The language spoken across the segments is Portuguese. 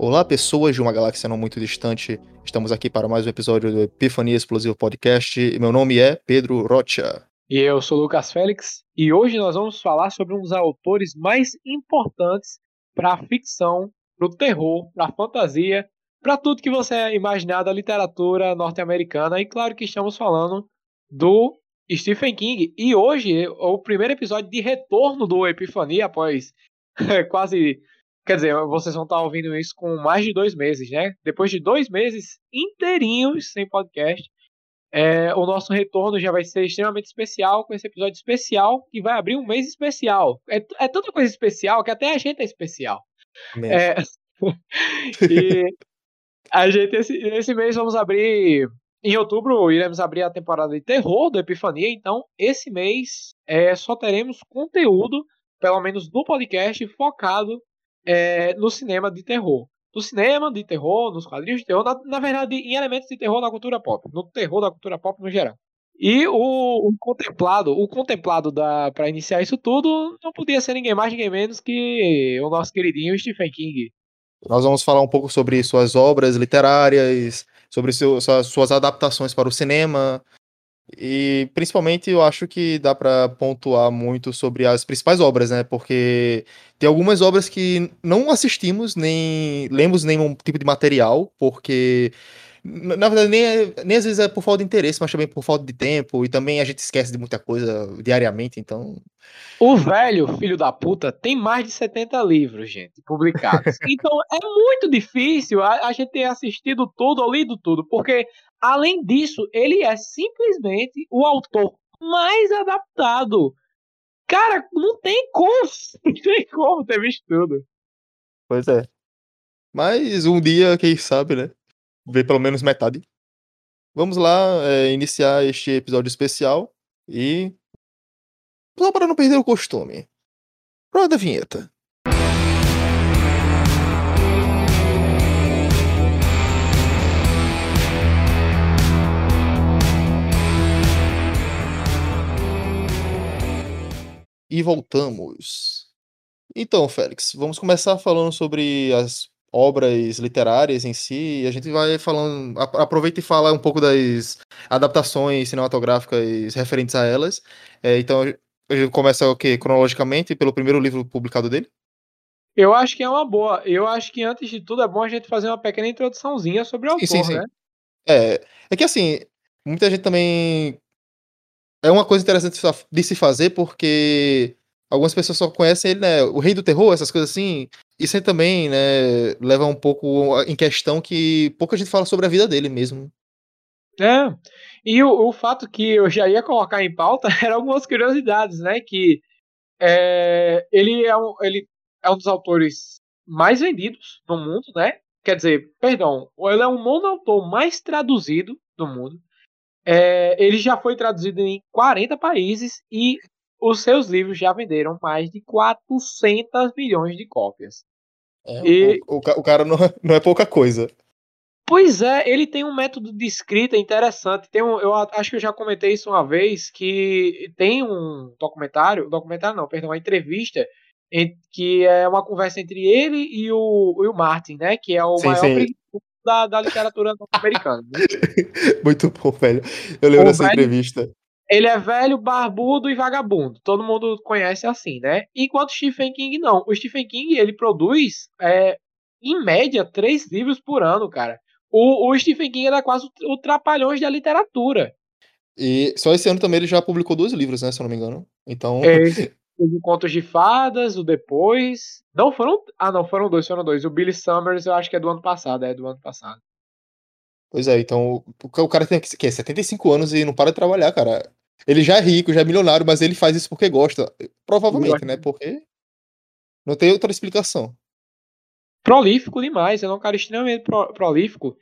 Olá, pessoas de uma galáxia não muito distante. Estamos aqui para mais um episódio do Epifania Explosivo Podcast. Meu nome é Pedro Rocha. E eu sou Lucas Félix. E hoje nós vamos falar sobre um dos autores mais importantes para a ficção, para o terror, para a fantasia, para tudo que você imaginar da literatura norte-americana. E claro que estamos falando do Stephen King. E hoje é o primeiro episódio de retorno do Epifania após quase Quer dizer, vocês vão estar ouvindo isso com mais de dois meses, né? Depois de dois meses inteirinhos sem podcast, é, o nosso retorno já vai ser extremamente especial com esse episódio especial que vai abrir um mês especial. É, é tanta coisa especial que até a gente é especial. É, e a gente, esse, esse mês, vamos abrir. Em outubro, iremos abrir a temporada de terror do Epifania. Então, esse mês é, só teremos conteúdo, pelo menos no podcast, focado é, no cinema de terror. No cinema de terror, nos quadrinhos de terror, na, na, verdade, em elementos de terror na cultura pop. No terror da cultura pop no geral. E o, o contemplado, o contemplado para iniciar isso tudo, não podia ser ninguém mais, ninguém menos que o nosso queridinho Stephen King. Nós vamos falar um pouco sobre suas obras literárias, sobre seu, suas, suas adaptações para o cinema, e principalmente eu acho que dá para pontuar muito sobre as principais obras, né? Porque tem algumas obras que não assistimos, nem lemos nenhum tipo de material, porque na verdade nem, é, nem às vezes é por falta de interesse, mas também por falta de tempo, e também a gente esquece de muita coisa diariamente, então. O velho filho da puta tem mais de 70 livros, gente, publicados. então é muito difícil a, a gente ter assistido tudo ou lido tudo, porque além disso, ele é simplesmente o autor mais adaptado. Cara, não tem como, não tem como ter visto tudo. Pois é. Mas um dia, quem sabe, né? ver pelo menos metade. Vamos lá é, iniciar este episódio especial e. Só para não perder o costume. Roda a vinheta. E voltamos. Então, Félix, vamos começar falando sobre as obras literárias em si, e a gente vai falando, aproveita e fala um pouco das adaptações cinematográficas referentes a elas. É, então, a gente começa o quê? Cronologicamente, pelo primeiro livro publicado dele? Eu acho que é uma boa. Eu acho que antes de tudo é bom a gente fazer uma pequena introduçãozinha sobre o autor, sim, sim, sim. né? É, é que assim, muita gente também é uma coisa interessante de se fazer porque algumas pessoas só conhecem ele, né? O Rei do Terror, essas coisas assim. Isso também, né, leva um pouco em questão que pouca gente fala sobre a vida dele mesmo. É. E o, o fato que eu já ia colocar em pauta eram algumas curiosidades, né? Que é, ele, é um, ele é um dos autores mais vendidos no mundo, né? Quer dizer, perdão, ele é o nono autor mais traduzido do mundo. É, ele já foi traduzido em 40 países e os seus livros já venderam mais de 400 milhões de cópias. É, e... o, o, cara não, é, não é pouca coisa. Pois é, ele tem um método de escrita interessante. Tem um, eu acho que eu já comentei isso uma vez, que tem um documentário, documentário não, perdão, uma entrevista em, que é uma conversa entre ele e o, e o Martin, né? Que é o sim, maior sim. Da, da literatura norte-americana. Né? Muito bom, velho. Eu lembro o dessa velho, entrevista. Ele é velho, barbudo e vagabundo. Todo mundo conhece assim, né? Enquanto Stephen King não. O Stephen King ele produz, é, em média, três livros por ano, cara. O, o Stephen King é quase o Trapalhões da literatura. E só esse ano também ele já publicou dois livros, né? Se eu não me engano. Então. É, o Contos de Fadas, o Depois. Não foram. Ah, não, foram dois, foram dois. O Billy Summers eu acho que é do ano passado, é do ano passado. Pois é, então o cara tem que, 75 anos e não para de trabalhar, cara. Ele já é rico, já é milionário, mas ele faz isso porque gosta. Provavelmente, né? Porque não tem outra explicação. Prolífico demais, ele é um cara extremamente pro, prolífico.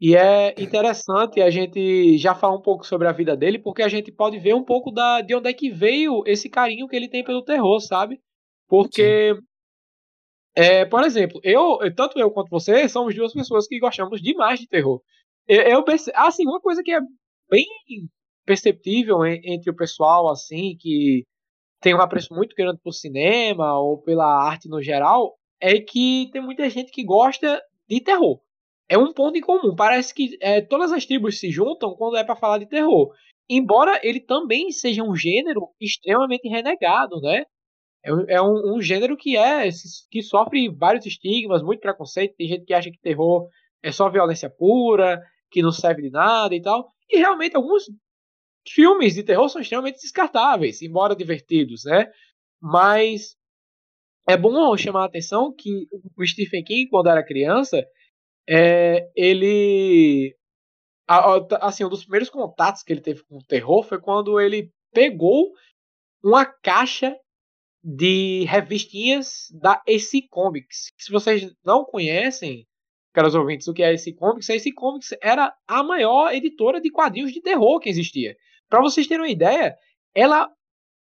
E é interessante a gente já falar um pouco sobre a vida dele, porque a gente pode ver um pouco da, de onde é que veio esse carinho que ele tem pelo terror, sabe? Porque, é, por exemplo, eu, tanto eu quanto você, somos duas pessoas que gostamos demais de terror. Eu, eu perce... Assim, uma coisa que é bem perceptível entre o pessoal, assim, que tem um apreço muito grande por cinema ou pela arte no geral, é que tem muita gente que gosta de terror. É um ponto em comum. Parece que é, todas as tribos se juntam quando é para falar de terror. Embora ele também seja um gênero extremamente renegado, né? É, é um, um, gênero que é que sofre vários estigmas, muito preconceito. Tem gente que acha que terror é só violência pura, que não serve de nada e tal. E realmente alguns filmes de terror são extremamente descartáveis, embora divertidos, né? Mas é bom chamar a atenção que o Stephen King, quando era criança, é, ele. Assim, um dos primeiros contatos que ele teve com o terror foi quando ele pegou uma caixa de revistinhas da AC Comics. Se vocês não conhecem, caros ouvintes, o que é AC Comics, a AC Comics era a maior editora de quadrinhos de terror que existia. Para vocês terem uma ideia, ela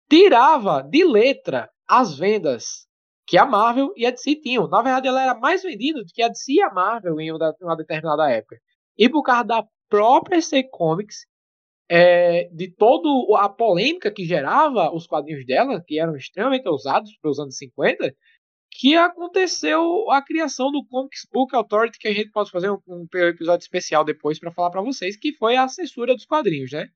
tirava de letra as vendas que a Marvel e a DC tinham. Na verdade, ela era mais vendida do que a DC e a Marvel em uma determinada época. E por causa da própria DC Comics, é, de toda a polêmica que gerava os quadrinhos dela, que eram extremamente ousados para os anos 50, que aconteceu a criação do Comics Book Authority, que a gente pode fazer um, um episódio especial depois para falar para vocês, que foi a censura dos quadrinhos, né?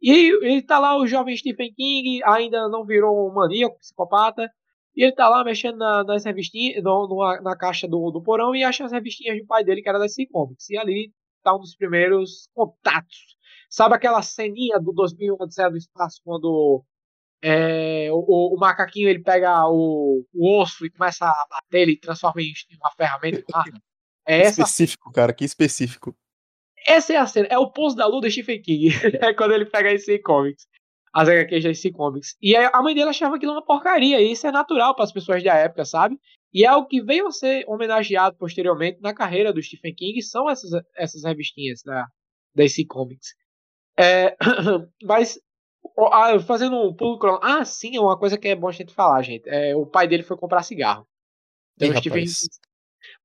E ele tá lá, o jovem Stephen King, ainda não virou um maníaco, psicopata, e ele tá lá mexendo na, nas revistinhas, no, no, na caixa do, do porão e acha as revistinhas do pai dele, que era da DC Comics. E ali tá um dos primeiros contatos. Sabe aquela ceninha do 2001 Odisseia do Espaço, quando é, o, o, macaquinho ele pega o, o, osso e começa a bater, ele transforma em uma ferramenta? É essa... Específico, cara, que específico. Essa é a cena, é o pose da lua do Stephen King. é quando ele pega esse Comics as HQs da DC Comics. E a mãe dele achava aquilo uma porcaria, e isso é natural para as pessoas da época, sabe? E é o que veio a ser homenageado posteriormente na carreira do Stephen King, são essas, essas revistinhas da, da DC Comics. É, mas, fazendo um pulo Ah, sim, é uma coisa que é bom a gente falar, gente. É, o pai dele foi comprar cigarro. Então, Ih, Stephen,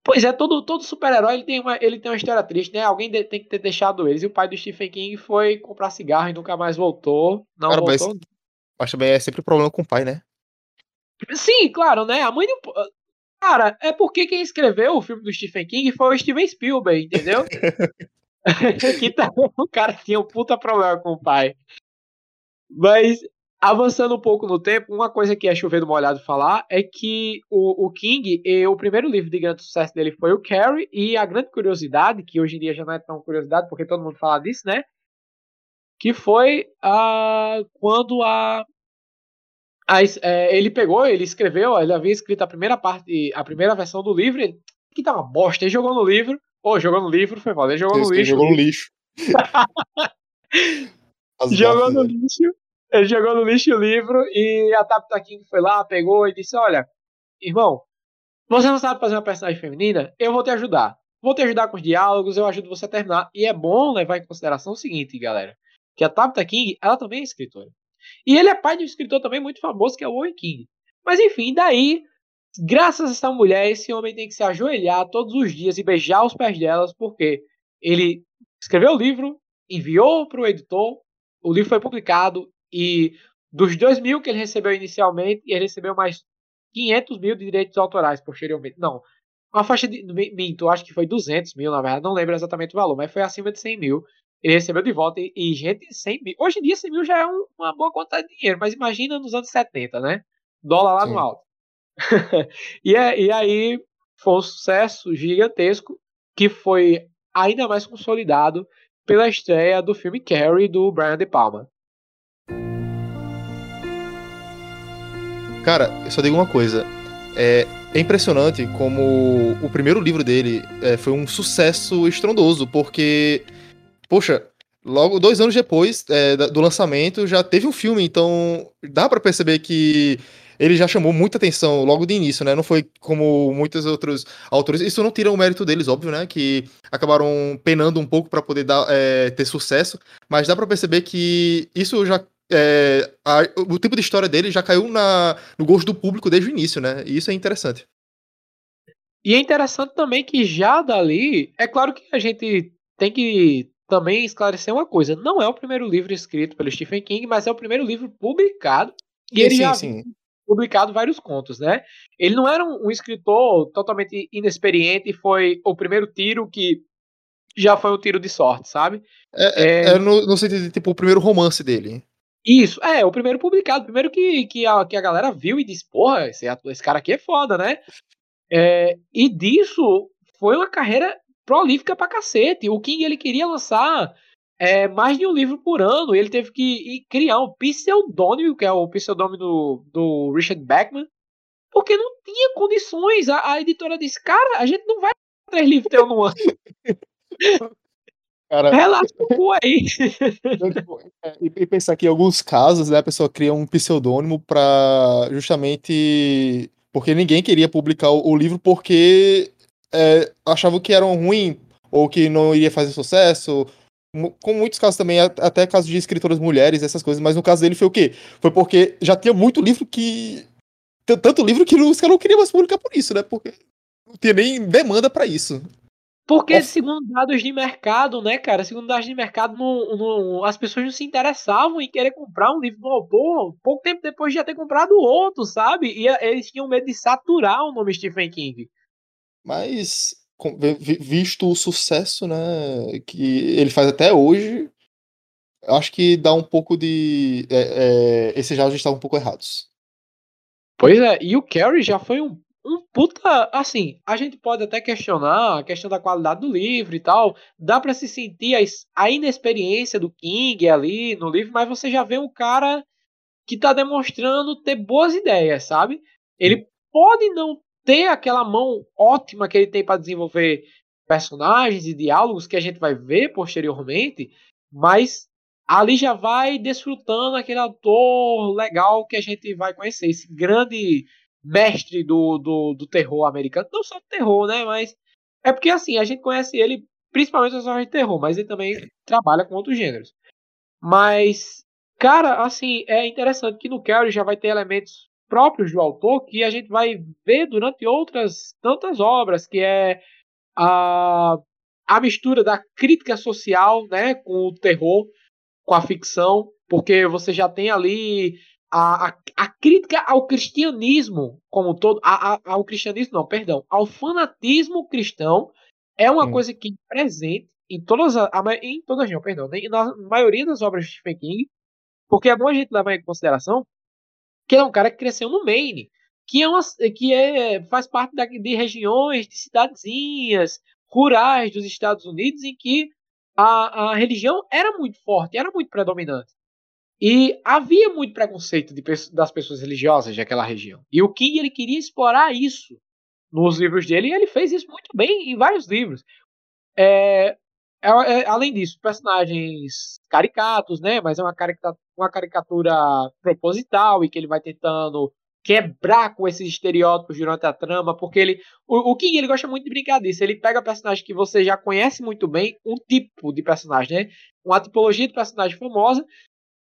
Pois é, todo, todo super-herói ele tem, uma, ele tem uma história triste, né? Alguém de, tem que ter deixado eles. E o pai do Stephen King foi comprar cigarro e nunca mais voltou. Não Cara, voltou. Mas, mas também é sempre problema com o pai, né? Sim, claro, né? A mãe. Cara, é porque quem escreveu o filme do Stephen King foi o Steven Spielberg, entendeu? que tá, o cara tinha um puta problema com o pai. Mas Avançando um pouco no tempo, uma coisa que é chover do molhado falar é que o, o King, e, o primeiro livro de grande sucesso dele foi o Carrie, e a grande curiosidade, que hoje em dia já não é tão curiosidade, porque todo mundo fala disso, né? Que foi a, quando a, a é, ele pegou, ele escreveu, ele havia escrito a primeira parte, a primeira versão do livro, ele, que tá uma bosta, ele jogou no livro, ou jogou no livro, foi mal, ele jogou no lixo. Jogou no lixo. jogou no lixo. Ele jogou no lixo o livro e a Tabitha King foi lá, pegou e disse: Olha, irmão, você não sabe fazer uma personagem feminina? Eu vou te ajudar. Vou te ajudar com os diálogos, eu ajudo você a terminar. E é bom levar em consideração o seguinte, galera: que a Tabitha King, ela também é escritora. E ele é pai de um escritor também muito famoso, que é o Owen King. Mas enfim, daí, graças a essa mulher, esse homem tem que se ajoelhar todos os dias e beijar os pés delas, porque ele escreveu o livro, enviou para o editor, o livro foi publicado, e dos 2 mil que ele recebeu inicialmente, ele recebeu mais 500 mil de direitos autorais posteriormente. Não, uma faixa de. Minto, acho que foi 200 mil, na verdade, não lembro exatamente o valor, mas foi acima de 100 mil. Ele recebeu de volta e, e gente, 100 mil. Hoje em dia, 100 mil já é um, uma boa quantidade de dinheiro, mas imagina nos anos 70, né? Dólar lá Sim. no alto. e, é, e aí foi um sucesso gigantesco que foi ainda mais consolidado pela estreia do filme Carrie do Brian De Palma. Cara, eu só digo uma coisa. É, é impressionante como o primeiro livro dele é, foi um sucesso estrondoso, porque, poxa, logo dois anos depois é, do lançamento já teve um filme, então dá para perceber que ele já chamou muita atenção logo de início, né? Não foi como muitos outros autores. Isso não tira o mérito deles, óbvio, né? Que acabaram penando um pouco para poder dar, é, ter sucesso, mas dá para perceber que isso já é, a, o tipo de história dele já caiu na, no gosto do público desde o início, né? E isso é interessante. E é interessante também que já dali, é claro que a gente tem que também esclarecer uma coisa: não é o primeiro livro escrito pelo Stephen King, mas é o primeiro livro publicado. E sim, ele, sim, já, sim. publicado vários contos, né? Ele não era um, um escritor totalmente inexperiente, foi o primeiro tiro que já foi um tiro de sorte, sabe? É, é, é no, no, sentido de, tipo, o primeiro romance dele. Isso, é, o primeiro publicado, o primeiro que, que, a, que a galera viu e disse, porra, esse, esse cara aqui é foda, né? É, e disso foi uma carreira prolífica pra cacete. O King, ele queria lançar é, mais de um livro por ano, e ele teve que criar um pseudônimo, que é o pseudônimo do, do Richard Beckman, porque não tinha condições. A, a editora disse, cara, a gente não vai três livros teu no ano. Cara, Relaxa o cu aí. Então, tipo, é, e pensar que em alguns casos, né, a pessoa cria um pseudônimo para justamente porque ninguém queria publicar o, o livro porque é, achavam que eram ruim ou que não iria fazer sucesso. Com muitos casos também, até casos de escritoras mulheres, essas coisas, mas no caso dele foi o quê? Foi porque já tinha muito livro que. Tanto livro que os caras não queriam mais publicar por isso, né? Porque não tinha nem demanda para isso. Porque, segundo dados de mercado, né, cara? Segundo dados de mercado, não, não, as pessoas não se interessavam em querer comprar um livro do autor pouco tempo depois de já ter comprado outro, sabe? E eles tinham medo de saturar o nome Stephen King. Mas, visto o sucesso, né, que ele faz até hoje, acho que dá um pouco de. É, é, esses dados estavam um pouco errados. Pois é, e o Carrie já foi um um puta. Assim, a gente pode até questionar a questão da qualidade do livro e tal. Dá para se sentir a, a inexperiência do King ali no livro, mas você já vê um cara que tá demonstrando ter boas ideias, sabe? Ele pode não ter aquela mão ótima que ele tem para desenvolver personagens e diálogos que a gente vai ver posteriormente, mas ali já vai desfrutando aquele ator legal que a gente vai conhecer, esse grande mestre do, do, do terror americano. Não só do terror, né? Mas é porque assim, a gente conhece ele principalmente nas histórias de terror, mas ele também trabalha com outros gêneros. Mas, cara, assim, é interessante que no Carrie já vai ter elementos próprios do autor que a gente vai ver durante outras tantas obras, que é a, a mistura da crítica social, né, com o terror, com a ficção, porque você já tem ali a, a, a, crítica ao cristianismo como todo, a, a, ao cristianismo não, perdão, ao fanatismo cristão é uma coisa que é presente em todas a, em todas não, perdão, na maioria das obras de Stephen King, porque é bom a gente levar em consideração que ele é um cara que cresceu no Maine, que é uma, que é faz parte da, de regiões, de cidadezinhas rurais dos Estados Unidos em que a, a religião era muito forte, era muito predominante. E havia muito preconceito de, das pessoas religiosas daquela região. E o King ele queria explorar isso nos livros dele e ele fez isso muito bem em vários livros. É, é, é, além disso, personagens caricatos, né? Mas é uma caricatura, uma caricatura proposital e que ele vai tentando quebrar com esses estereótipos durante a trama, porque ele, o, o King ele gosta muito de brincar disso. Ele pega personagens que você já conhece muito bem, um tipo de personagem, né? Uma tipologia de personagem famosa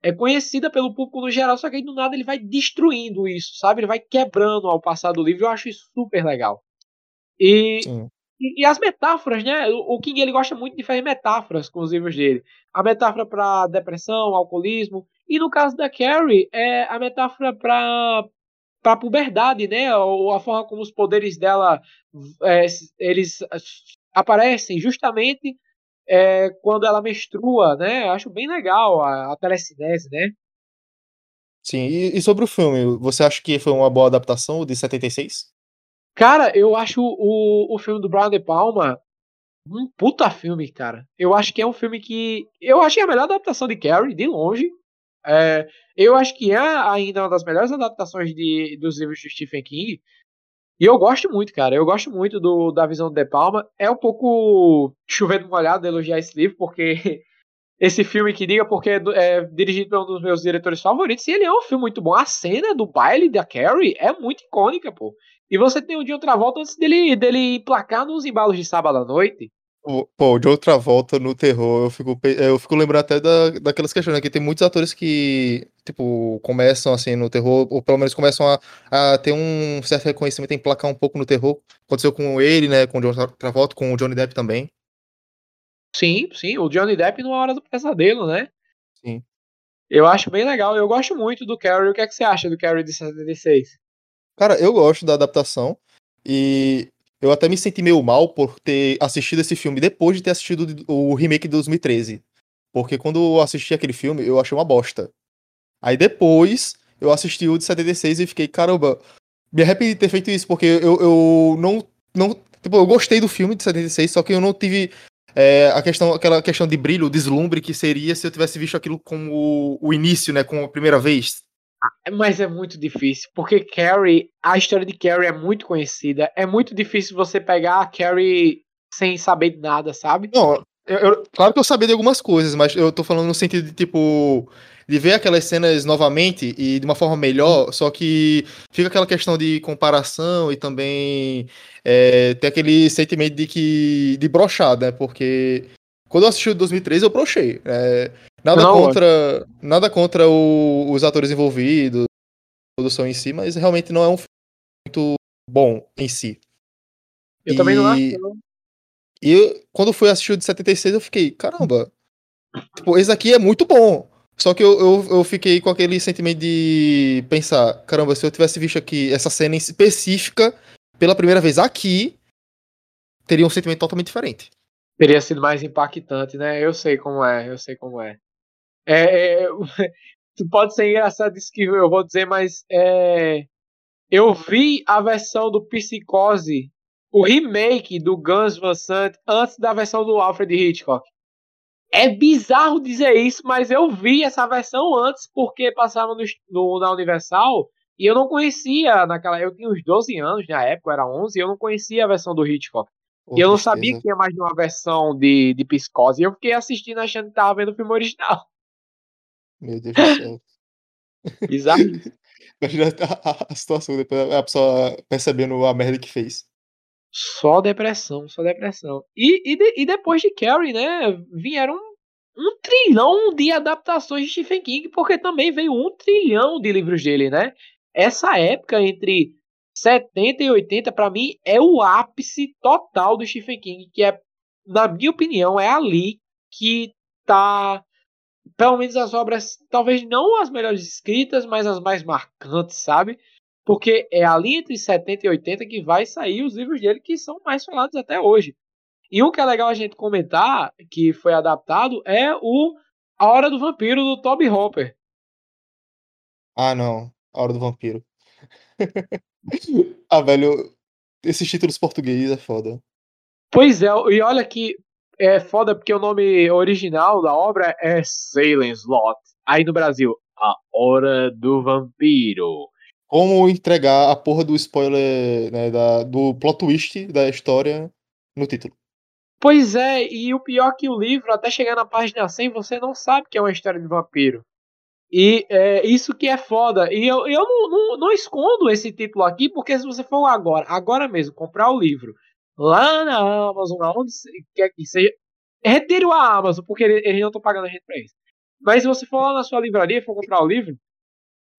é conhecida pelo público no geral, só que aí do nada ele vai destruindo isso, sabe? Ele vai quebrando ao passar do livro. Eu acho isso super legal. E, e, e, as metáforas, né? O, o King ele gosta muito de fazer metáforas com os livros dele. A metáfora para depressão, alcoolismo, e no caso da Carrie, é a metáfora para para puberdade, né? Ou a forma como os poderes dela é, eles aparecem justamente é, quando ela menstrua, né? Acho bem legal a, a telecinese, né? Sim, e, e, sobre o filme, você acha que foi uma boa adaptação de 76? Cara, eu acho o, o filme do Brian De Palma um puta filme, cara. Eu acho que é um filme que. Eu acho que é a melhor adaptação de Carrie, de longe. É, eu acho que é ainda uma das melhores adaptações de, dos livros de Stephen King. E eu gosto muito, cara. Eu gosto muito do, da visão do De Palma. É um pouco chovendo molhado elogiar esse livro, porque esse filme que diga, porque é, é, dirigido por um dos meus diretores favoritos, e ele é um filme muito bom. A cena do baile da Carrie é muito icônica, pô. E você tem o outra volta antes dele, dele emplacar nos embalos de sábado à noite. Pô, de outra volta no terror, eu fico, eu fico lembrando até da, daquelas questões, né? Que tem muitos atores que, tipo, começam assim no terror, ou pelo menos começam a, a ter um certo reconhecimento, emplacar um pouco no terror. Aconteceu com ele, né? Com o John Travolta, com o Johnny Depp também. Sim, sim, o Johnny Depp numa hora do pesadelo, né? Sim. Eu acho bem legal, eu gosto muito do Carrie. O que é que você acha do Carrie de 76? Cara, eu gosto da adaptação e eu até me senti meio mal por ter assistido esse filme depois de ter assistido o remake de 2013. Porque quando eu assisti aquele filme, eu achei uma bosta. Aí depois eu assisti o de 76 e fiquei, caramba, me arrependi de ter feito isso, porque eu, eu não, não. Tipo, eu gostei do filme de 76, só que eu não tive é, a questão, aquela questão de brilho, deslumbre que seria se eu tivesse visto aquilo como o, início, né? Como a primeira vez. Mas é muito difícil, porque Carrie, a história de Carrie é muito conhecida. É muito difícil você pegar a Carrie sem saber de nada, sabe? Não, eu, eu, claro que eu sabia de algumas coisas, mas eu tô falando no sentido de tipo. De ver aquelas cenas novamente e de uma forma melhor, só que fica aquela questão de comparação e também é, ter aquele sentimento de que. de brochar, né? Porque quando eu assisti o 2013, eu brochei. É, nada, Não, contra, nada contra o, os atores envolvidos, a produção em si, mas realmente não é um filme muito bom em si. Eu e... também não acho. Não. E eu, quando fui assistir o de 76, eu fiquei, caramba, tipo, esse aqui é muito bom. Só que eu, eu, eu, fiquei com aquele sentimento de pensar, caramba, se eu tivesse visto aqui essa cena específica pela primeira vez aqui, teria um sentimento totalmente diferente. Teria sido mais impactante, né? Eu sei como é, eu sei como é. É, é pode ser engraçado isso que eu vou dizer, mas é, eu vi a versão do Psicose o remake do Guns Van Sant antes da versão do Alfred Hitchcock. É bizarro dizer isso, mas eu vi essa versão antes porque passava no, no, na Universal e eu não conhecia naquela. Eu tinha uns 12 anos na época, era 11, e eu não conhecia a versão do Hitchcock. Oh, e eu não sabia que tinha mais de uma versão de, de Psicose. E eu fiquei assistindo achando que tava vendo o filme original. Meu Deus do céu. Bizarro. Imagina a, a, situação, depois a pessoa percebendo a merda que fez. Só depressão, só depressão. E, e, de, e depois de Carrie, né, vieram um, um, trilhão de adaptações de Stephen King, porque também veio um trilhão de livros dele, né? Essa época entre 70 e 80, para mim, é o ápice total do Stephen King, que é, na minha opinião, é ali que tá pelo menos as obras, talvez não as melhores escritas, mas as mais marcantes, sabe? Porque é ali entre 70 e 80 que vai sair os livros dele que são mais falados até hoje. E um que é legal a gente comentar, que foi adaptado, é o A Hora do Vampiro, do Toby Hopper. Ah, não. A Hora do Vampiro. ah, velho, esses títulos portugueses é foda. Pois é, e olha que é foda porque o nome original da obra é Salem Slot. Aí no Brasil, A Hora do Vampiro como entregar a porra do spoiler, né, da, do plot twist da história no título. Pois é, e o pior é que o livro, até chegar na página 100, você não sabe que é uma história de vampiro. E é, isso que é foda. E eu, eu não, não, não, escondo esse título aqui, porque se você for agora, agora mesmo, comprar o livro lá na Amazon, aonde quer que seja, retire o a Amazon, porque eles não estão pagando a gente pra isso. Mas se você for lá na sua livraria e for comprar o livro,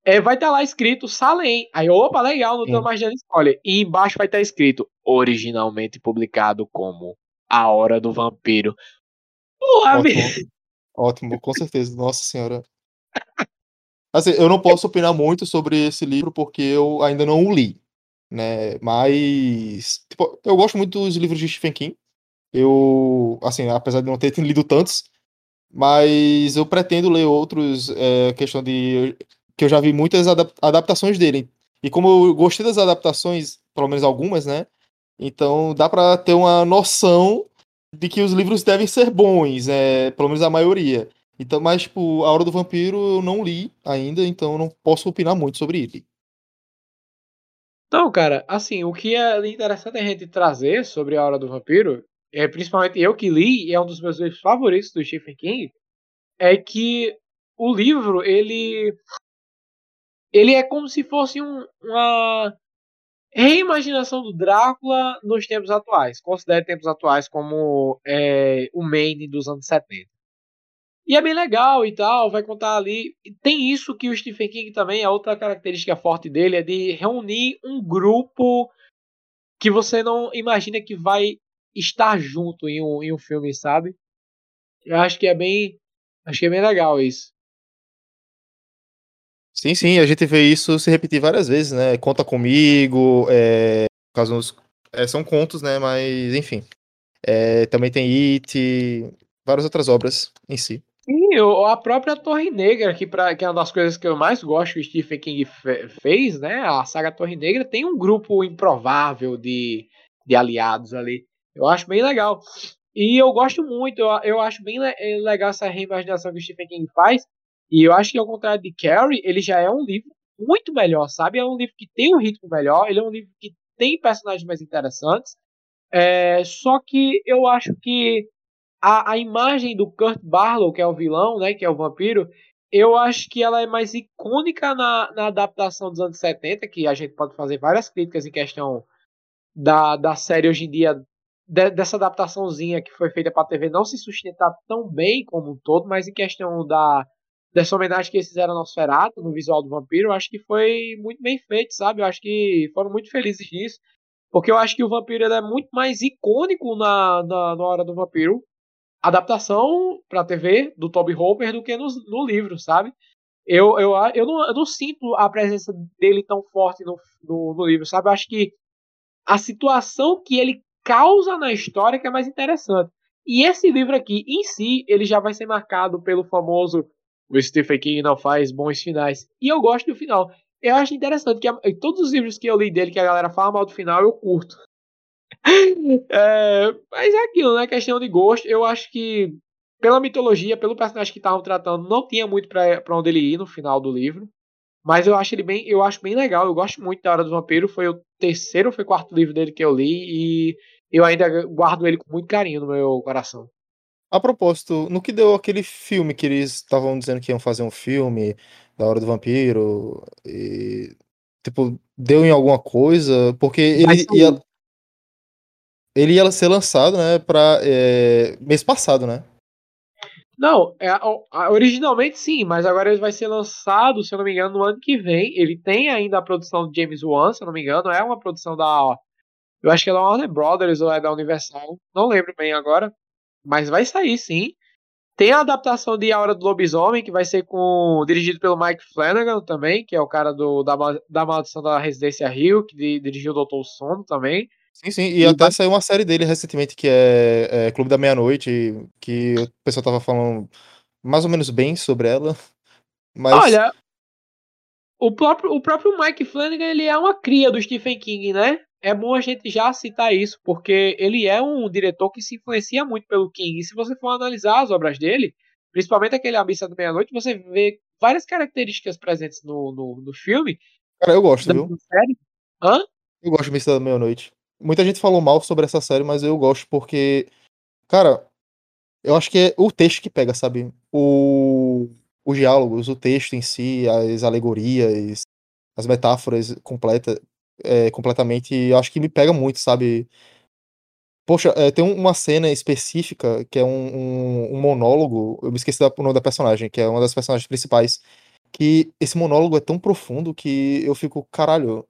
é, vai estar tá lá escrito Salem. Aí, opa, legal, não tenho mais de spoiler. E embaixo vai estar tá escrito originalmente publicado como A Hora do Vampiro. Porra, ótimo, ótimo, com certeza. Nossa senhora. Assim, eu não posso opinar muito sobre esse livro porque eu ainda não o li, né? Mas tipo, eu gosto muito dos livros de Stephen King. Eu, assim, apesar de não ter lido tantos, mas eu pretendo ler outros, é, questão de que eu já vi muitas adaptações dele. E como eu gostei das adaptações, pelo menos algumas, né? Então dá para ter uma noção de que os livros devem ser bons, é, pelo menos a maioria. Então, mas tipo, A Hora do Vampiro eu não li ainda, então não posso opinar muito sobre ele. Então, cara, assim, o que é interessante a gente trazer sobre A Hora do Vampiro, é principalmente eu que li, e é um dos meus livros favoritos do Stephen King, é que o livro, ele ele é como se fosse um, uma reimaginação do Drácula nos tempos atuais. Considere tempos atuais como é, o Maine dos anos 70. E é bem legal e tal, vai contar ali. Tem isso que o Stephen King também, a outra característica forte dele é de reunir um grupo que você não imagina que vai estar junto em um, em um filme, sabe? Eu acho que é bem. Acho que é bem legal isso. Sim, sim, a gente vê isso se repetir várias vezes, né? Conta comigo, é, caso é, são contos, né? Mas, enfim. É, também tem It, várias outras obras em si. Sim, a própria Torre Negra, que, pra, que é uma das coisas que eu mais gosto que o Stephen King fez, né? A saga Torre Negra tem um grupo improvável de, de aliados ali. Eu acho bem legal. E eu gosto muito, eu, eu acho bem legal essa reimaginação que o Stephen King faz. E eu acho que, ao contrário de Carrie, ele já é um livro muito melhor, sabe? É um livro que tem um ritmo melhor, ele é um livro que tem personagens mais interessantes. É, só que eu acho que a, a imagem do Kurt Barlow, que é o vilão, né, que é o vampiro, eu acho que ela é mais icônica na, na adaptação dos anos 70, que a gente pode fazer várias críticas em questão da, da série hoje em dia, de, dessa adaptaçãozinha que foi feita para TV não se sustentar tão bem como um todo, mas em questão da dessa homenagem que eles fizeram ao Nosferatu, no visual do vampiro, eu acho que foi muito bem feito, sabe? Eu acho que foram muito felizes nisso, porque eu acho que o vampiro é muito mais icônico na, na, na hora do vampiro adaptação para TV do Toby Hopper do que no, no livro, sabe? Eu, eu, eu, não, eu não sinto a presença dele tão forte no, no, no livro, sabe? Eu acho que a situação que ele causa na história que é mais interessante. E esse livro aqui, em si, ele já vai ser marcado pelo famoso o Stephen King não faz bons finais. E eu gosto do final. Eu acho interessante que todos os livros que eu li dele, que a galera fala mal do final, eu curto. é, mas é aquilo, né? Questão de gosto. Eu acho que, pela mitologia, pelo personagem que estavam tratando, não tinha muito para onde ele ir no final do livro. Mas eu acho ele bem, eu acho bem legal. Eu gosto muito da Hora do Vampiro. Foi o terceiro ou foi o quarto livro dele que eu li. E eu ainda guardo ele com muito carinho no meu coração. A propósito, no que deu aquele filme que eles estavam dizendo que iam fazer um filme da Hora do Vampiro, e, tipo, deu em alguma coisa? Porque ele ia, ele ia ser lançado, né, pra, é, mês passado, né? Não, é, originalmente sim, mas agora ele vai ser lançado, se eu não me engano, no ano que vem. Ele tem ainda a produção de James Wan, se eu não me engano, é uma produção da. Eu acho que é da Warner Brothers ou é da Universal, não lembro bem agora, mas vai sair sim. Tem a adaptação de A Hora do Lobisomem, que vai ser com dirigido pelo Mike Flanagan também, que é o cara do, da, da Maldição da Residência Rio, que dirigiu o Doutor Sono também. Sim, sim, e, e até saiu uma série dele recentemente que é, é Clube da Meia-Noite, que o pessoal tava falando mais ou menos bem sobre ela. Mas... Olha, o próprio, o próprio Mike Flanagan ele é uma cria do Stephen King, né? É bom a gente já citar isso, porque ele é um diretor que se influencia muito pelo King. E se você for analisar as obras dele, principalmente aquele A Missa da Meia-Noite, você vê várias características presentes no, no, no filme. Cara, eu gosto, viu? Série. Hã? Eu gosto de Missa da Meia-Noite. Muita gente falou mal sobre essa série, mas eu gosto porque, cara, eu acho que é o texto que pega, sabe? O, os diálogos, o texto em si, as alegorias, as metáforas completa, é, completamente, eu acho que me pega muito, sabe? Poxa, é, tem uma cena específica que é um, um, um monólogo, eu me esqueci do nome da personagem, que é uma das personagens principais, que esse monólogo é tão profundo que eu fico, caralho,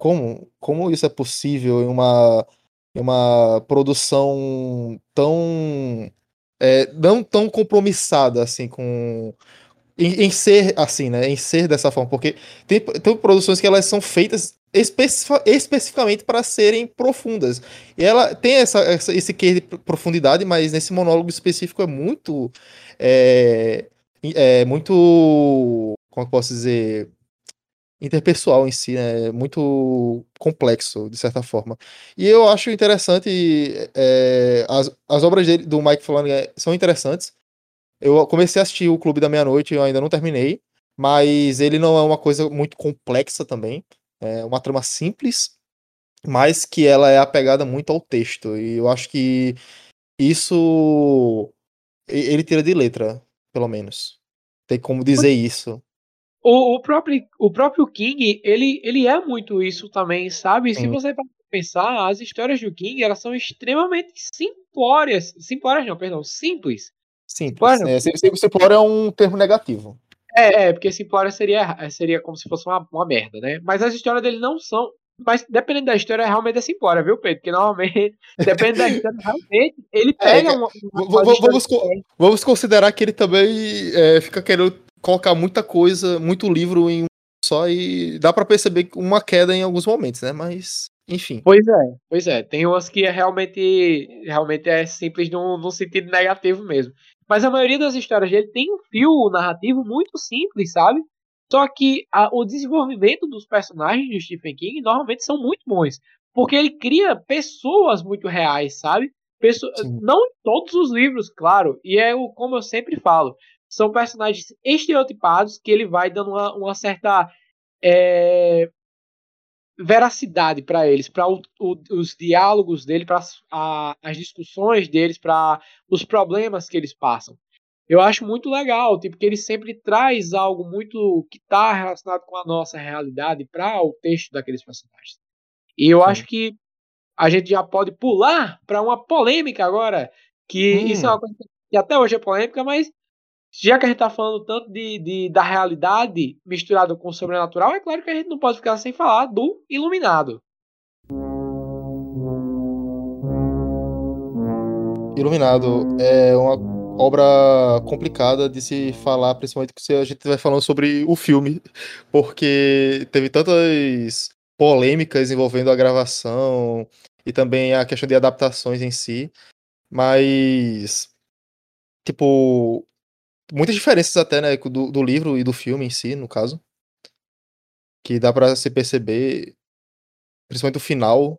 como, como isso é possível em uma, em uma produção tão. É, não tão compromissada assim com. Em, em, ser assim, né? Em ser dessa forma. Porque tem, tem produções que elas são feitas especific, especificamente para serem profundas. E ela tem essa, essa, esse quê de profundidade, mas nesse monólogo específico é muito. É, é muito. Como eu posso dizer? Interpessoal em si, né? É muito complexo, de certa forma. E eu acho interessante, é, as, as obras dele, do Mike Flanagan são interessantes. Eu comecei a assistir o Clube da Meia-Noite, eu ainda não terminei, mas ele não é uma coisa muito complexa também. É uma trama simples, mas que ela é apegada muito ao texto. E eu acho que isso ele tira de letra, pelo menos. Tem como dizer isso. O, o, próprio, o próprio King, ele, ele é muito isso também, sabe? Sim. Se você pensar, as histórias do King, elas são extremamente simplórias. Simplórias não, perdão, simples. Simples. É, simplório é um termo negativo. É, é, porque simplória seria, seria como se fosse uma, uma merda, né? Mas as histórias dele não são. Mas dependendo da história, realmente é simplória, viu, Pedro? Porque normalmente, dependendo da história, realmente, ele é, pega é, uma, uma vamos, vamos considerar que ele também é, fica querendo colocar muita coisa, muito livro em um só e dá para perceber uma queda em alguns momentos, né? Mas, enfim. Pois é, pois é. Tem umas que é realmente, realmente é simples no, no sentido negativo mesmo. Mas a maioria das histórias dele tem um fio narrativo muito simples, sabe? Só que a, o desenvolvimento dos personagens de Stephen King normalmente são muito bons. Porque ele cria pessoas muito reais, sabe? Pessoa, não em todos os livros, claro. E é o, como eu sempre falo são personagens estereotipados que ele vai dando uma, uma certa é, veracidade para eles, para os diálogos dele, para as discussões deles, para os problemas que eles passam. Eu acho muito legal, tipo, que ele sempre traz algo muito que está relacionado com a nossa realidade para o texto daqueles personagens. E eu Sim. acho que a gente já pode pular para uma polêmica agora, que hum. isso é uma coisa que até hoje é polêmica, mas já que a gente está falando tanto de, de, da realidade misturada com o sobrenatural, é claro que a gente não pode ficar sem falar do Iluminado. Iluminado é uma obra complicada de se falar, principalmente se a gente vai falando sobre o filme, porque teve tantas polêmicas envolvendo a gravação e também a questão de adaptações em si, mas tipo muitas diferenças até, né, do, do livro e do filme em si, no caso. Que dá para se perceber, principalmente o final.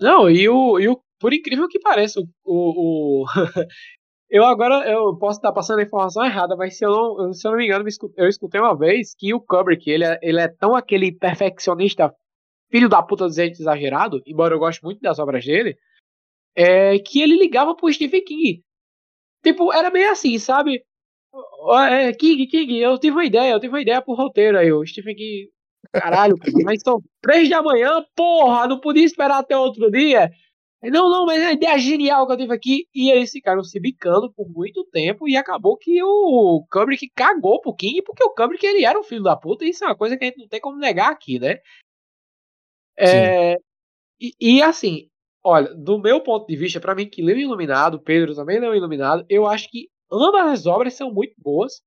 Não, e o, e o por incrível que pareça, o, o, eu agora eu posso estar passando a informação errada, mas se eu não, se eu não me engano, eu escutei uma vez que o Kubrick, ele é, ele é tão aquele perfeccionista filho da puta do exagerado, embora eu goste muito das obras dele, é que ele ligava pro Stephen King. Tipo, era meio assim, sabe? É, King, King, eu tive uma ideia, eu tive uma ideia pro roteiro aí, o Stephen King. Caralho, mas são três da manhã, porra, não podia esperar até outro dia. Não, não, mas é a ideia genial que eu tive aqui. E eles ficaram se bicando por muito tempo e acabou que o Kubrick cagou pro King, porque o Kubrick ele era um filho da puta, e isso é uma coisa que a gente não tem como negar aqui, né? É, e, e, assim, Olha, do meu ponto de vista, para mim que leu Iluminado, Pedro também leu Iluminado, eu acho que ambas as obras são muito boas.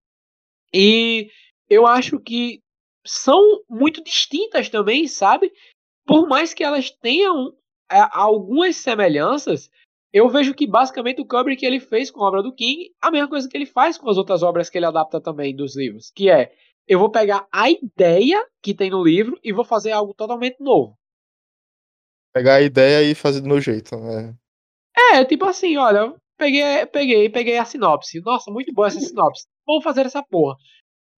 E eu acho que são muito distintas também, sabe? Por mais que elas tenham é, algumas semelhanças, eu vejo que basicamente o Kubrick ele fez com a obra do King a mesma coisa que ele faz com as outras obras que ele adapta também dos livros, que é eu vou pegar a ideia que tem no livro e vou fazer algo totalmente novo pegar a ideia e fazer do meu jeito. Né? É, tipo assim, olha, peguei, peguei, peguei a sinopse. Nossa, muito boa essa sinopse. Vamos fazer essa porra.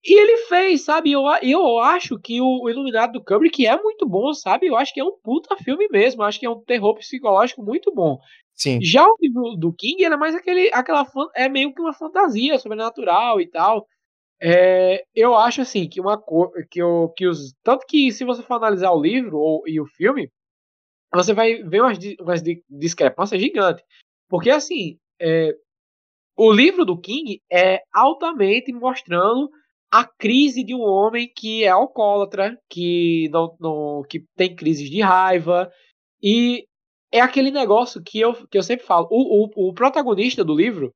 E ele fez, sabe? Eu, eu acho que o Iluminado do Kubrick é muito bom, sabe? Eu acho que é um puta filme mesmo. Eu acho que é um terror psicológico muito bom. Sim. Já o livro do King era mais aquele, aquela é meio que uma fantasia sobrenatural e tal. É, eu acho assim que uma cor que, eu, que os tanto que se você for analisar o livro ou, e o filme, você vai ver umas, umas discrepâncias gigantes. Porque, assim, é, o livro do King é altamente mostrando a crise de um homem que é alcoólatra, que, não, não, que tem crises de raiva. E é aquele negócio que eu, que eu sempre falo. O, o, o protagonista do livro,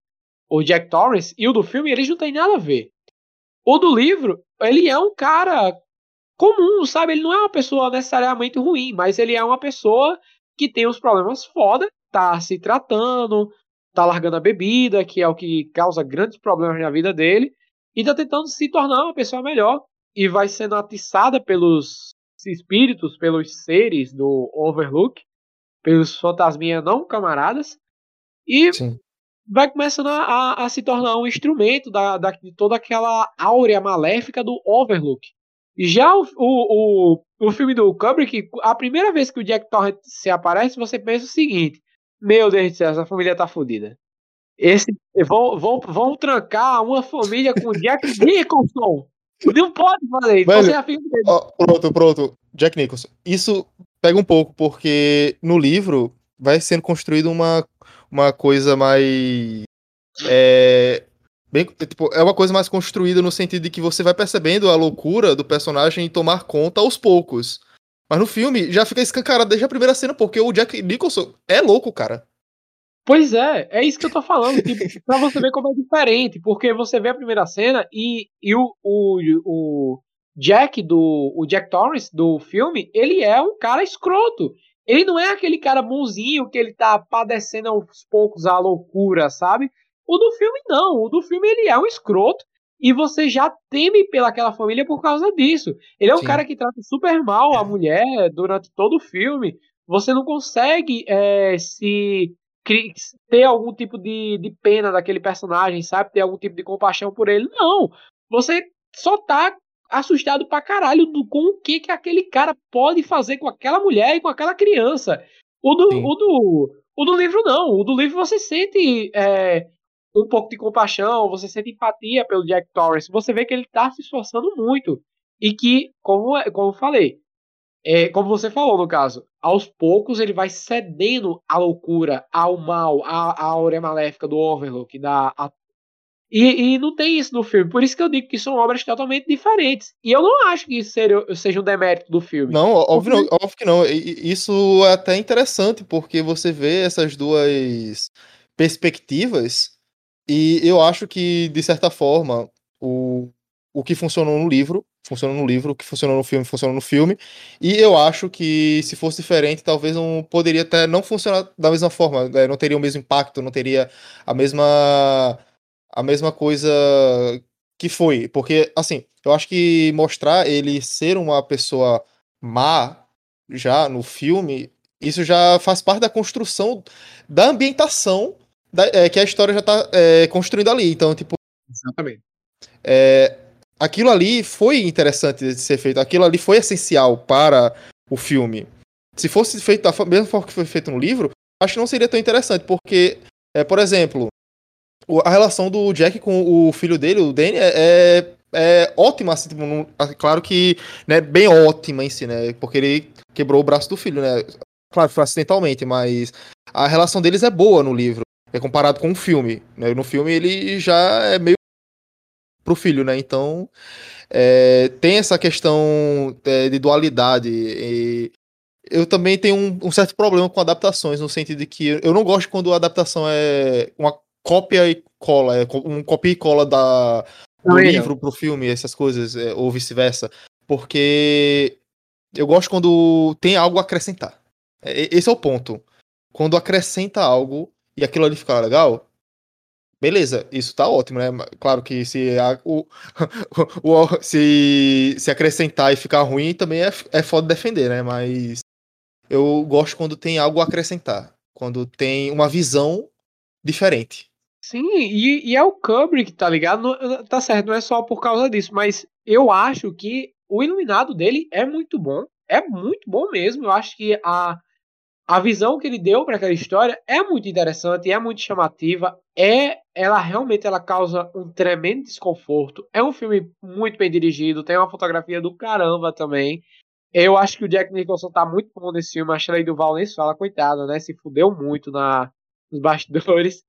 o Jack Torrance, e o do filme, eles não têm nada a ver. O do livro, ele é um cara comum, sabe? Ele não é uma pessoa necessariamente ruim, mas ele é uma pessoa que tem os problemas foda, tá se tratando, tá largando a bebida, que é o que causa grandes problemas na vida dele, e tá tentando se tornar uma pessoa melhor e vai sendo atiçada pelos espíritos, pelos seres do Overlook, pelos fantasminhas não camaradas, e Sim. vai começando a, a, a, se tornar um instrumento da, da, de toda aquela áurea maléfica do Overlook. Já o, o, o, o filme do Kubrick, a primeira vez que o Jack Torrance se aparece, você pensa o seguinte: Meu Deus do céu, essa família tá fodida. Esse, vão, vão, vão trancar uma família com Jack Nicholson. Não pode fazer isso. Velho, você é filho dele. Ó, pronto, pronto. Jack Nicholson. Isso pega um pouco, porque no livro vai sendo construído uma, uma coisa mais. É, Bem, tipo, é uma coisa mais construída no sentido de que você vai percebendo a loucura do personagem tomar conta aos poucos. Mas no filme já fica escancarado desde a primeira cena, porque o Jack Nicholson é louco, cara. Pois é, é isso que eu tô falando, tipo, pra você ver como é diferente, porque você vê a primeira cena e, e o, o, o Jack do o Jack Torrance do filme, ele é um cara escroto. Ele não é aquele cara bonzinho que ele tá padecendo aos poucos a loucura, sabe? O do filme não, o do filme ele é um escroto e você já teme pelaquela família por causa disso. Ele é um Sim. cara que trata super mal a mulher durante todo o filme. Você não consegue é, se ter algum tipo de, de pena daquele personagem, sabe? Ter algum tipo de compaixão por ele. Não. Você só tá assustado pra caralho do, com o que, que aquele cara pode fazer com aquela mulher e com aquela criança. O do, o do, o do livro não. O do livro você sente é, um pouco de compaixão, você sente empatia pelo Jack Torrance. Você vê que ele tá se esforçando muito. E que, como, como eu falei, é, como você falou no caso, aos poucos ele vai cedendo à loucura, ao mal, à, à aura maléfica do Overlook, da, a, e, e, não tem isso no filme. Por isso que eu digo que são obras totalmente diferentes. E eu não acho que isso seja, seja um demérito do filme. Não, óbvio, não, óbvio que não. Isso é até interessante, porque você vê essas duas perspectivas, e eu acho que, de certa forma, o, o que funcionou no livro funciona no livro, o que funcionou no filme funciona no filme. E eu acho que se fosse diferente, talvez não poderia até não funcionar da mesma forma, né? não teria o mesmo impacto, não teria a mesma a mesma coisa que foi, porque assim, eu acho que mostrar ele ser uma pessoa má já no filme, isso já faz parte da construção da ambientação da, é, que a história já tá é, construindo ali. Então, tipo. Exatamente. É, aquilo ali foi interessante de ser feito, aquilo ali foi essencial para o filme. Se fosse feito da mesma forma que foi feito no livro, acho que não seria tão interessante, porque, é, por exemplo, a relação do Jack com o filho dele, o Danny, é, é, é ótima, assim, tipo, não, claro que, né, bem ótima em si, né, porque ele quebrou o braço do filho, né, claro, foi acidentalmente, mas a relação deles é boa no livro, é comparado com o filme, né, no filme ele já é meio pro filho, né? Então é, tem essa questão é, de dualidade. E eu também tenho um, um, certo problema com adaptações, no sentido de que eu não gosto quando a adaptação é uma cópia e cola, é um copia e cola da, do é livro pro filme, essas coisas, é, ou vice-versa. Porque eu gosto quando tem algo a acrescentar. É, esse é o ponto. Quando acrescenta algo e aquilo ali fica legal, beleza, isso tá ótimo, né? Claro que se, a, o, o, se, se acrescentar e ficar ruim também é, é foda defender, né? Mas eu gosto quando tem algo a acrescentar. Quando tem uma visão diferente. Sim, e, e é o Kubrick, tá ligado? Não, tá certo, não é só por causa disso, mas eu acho que o iluminado dele é muito bom. É muito bom mesmo. Eu acho que a, a visão que ele deu para aquela história é muito interessante, é muito chamativa, é ela realmente ela causa um tremendo desconforto. É um filme muito bem dirigido, tem uma fotografia do caramba também. Eu acho que o Jack Nicholson tá muito bom nesse filme, a Shelley Duval nem se fala, coitada, né? Se fudeu muito na, nos bastidores.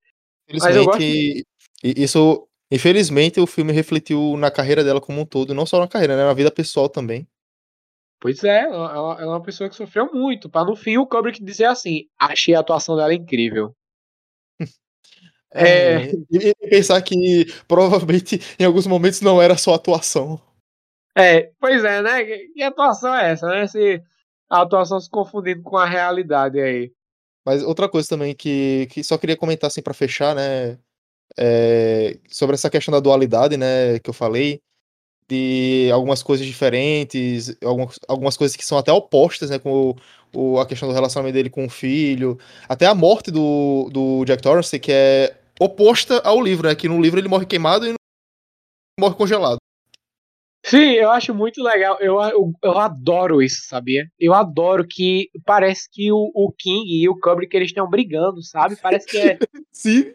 Infelizmente, isso, infelizmente o filme refletiu na carreira dela como um todo, não só na carreira, né? Na vida pessoal também. Pois é, ela, é uma pessoa que sofreu muito, para no fim o Kubrick dizer assim: achei a atuação dela incrível. É, é... E pensar que provavelmente em alguns momentos não era só atuação. É, pois é, né? Que atuação é essa, né? Se a atuação se confundindo com a realidade aí. Mas outra coisa também que, que só queria comentar assim para fechar, né? É, sobre essa questão da dualidade, né? Que eu falei de algumas coisas diferentes, algumas, algumas coisas que são até opostas, né? Com o, o, a questão do relacionamento dele com o filho, até a morte do, do Jack Torrance, que é oposta ao livro, né? Que no livro ele morre queimado e morre congelado. Sim, eu acho muito legal. Eu, eu, eu, adoro isso, sabia? Eu adoro que parece que o, o King e o Kubrick eles estão brigando, sabe? Parece que é. Sim.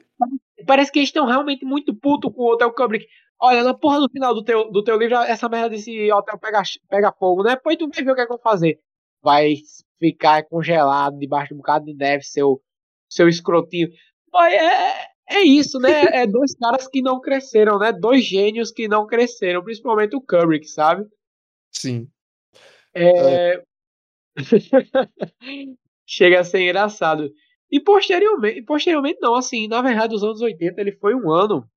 Parece que eles estão realmente muito puto com o Hotel Kubrick. Olha, na porra do final do teu, do teu livro, essa merda desse hotel pega, pega fogo, né? Pois tu vai ver o que é que eu vou fazer. Vai ficar congelado debaixo de um bocado de neve, seu, seu escrotinho. Mas é, é isso, né? É dois caras que não cresceram, né? Dois gênios que não cresceram, principalmente o Kubrick, sabe? Sim. É... é. Chega a ser engraçado. E posteriormente, posteriormente não, assim, na verdade, os anos 80 ele foi um ano.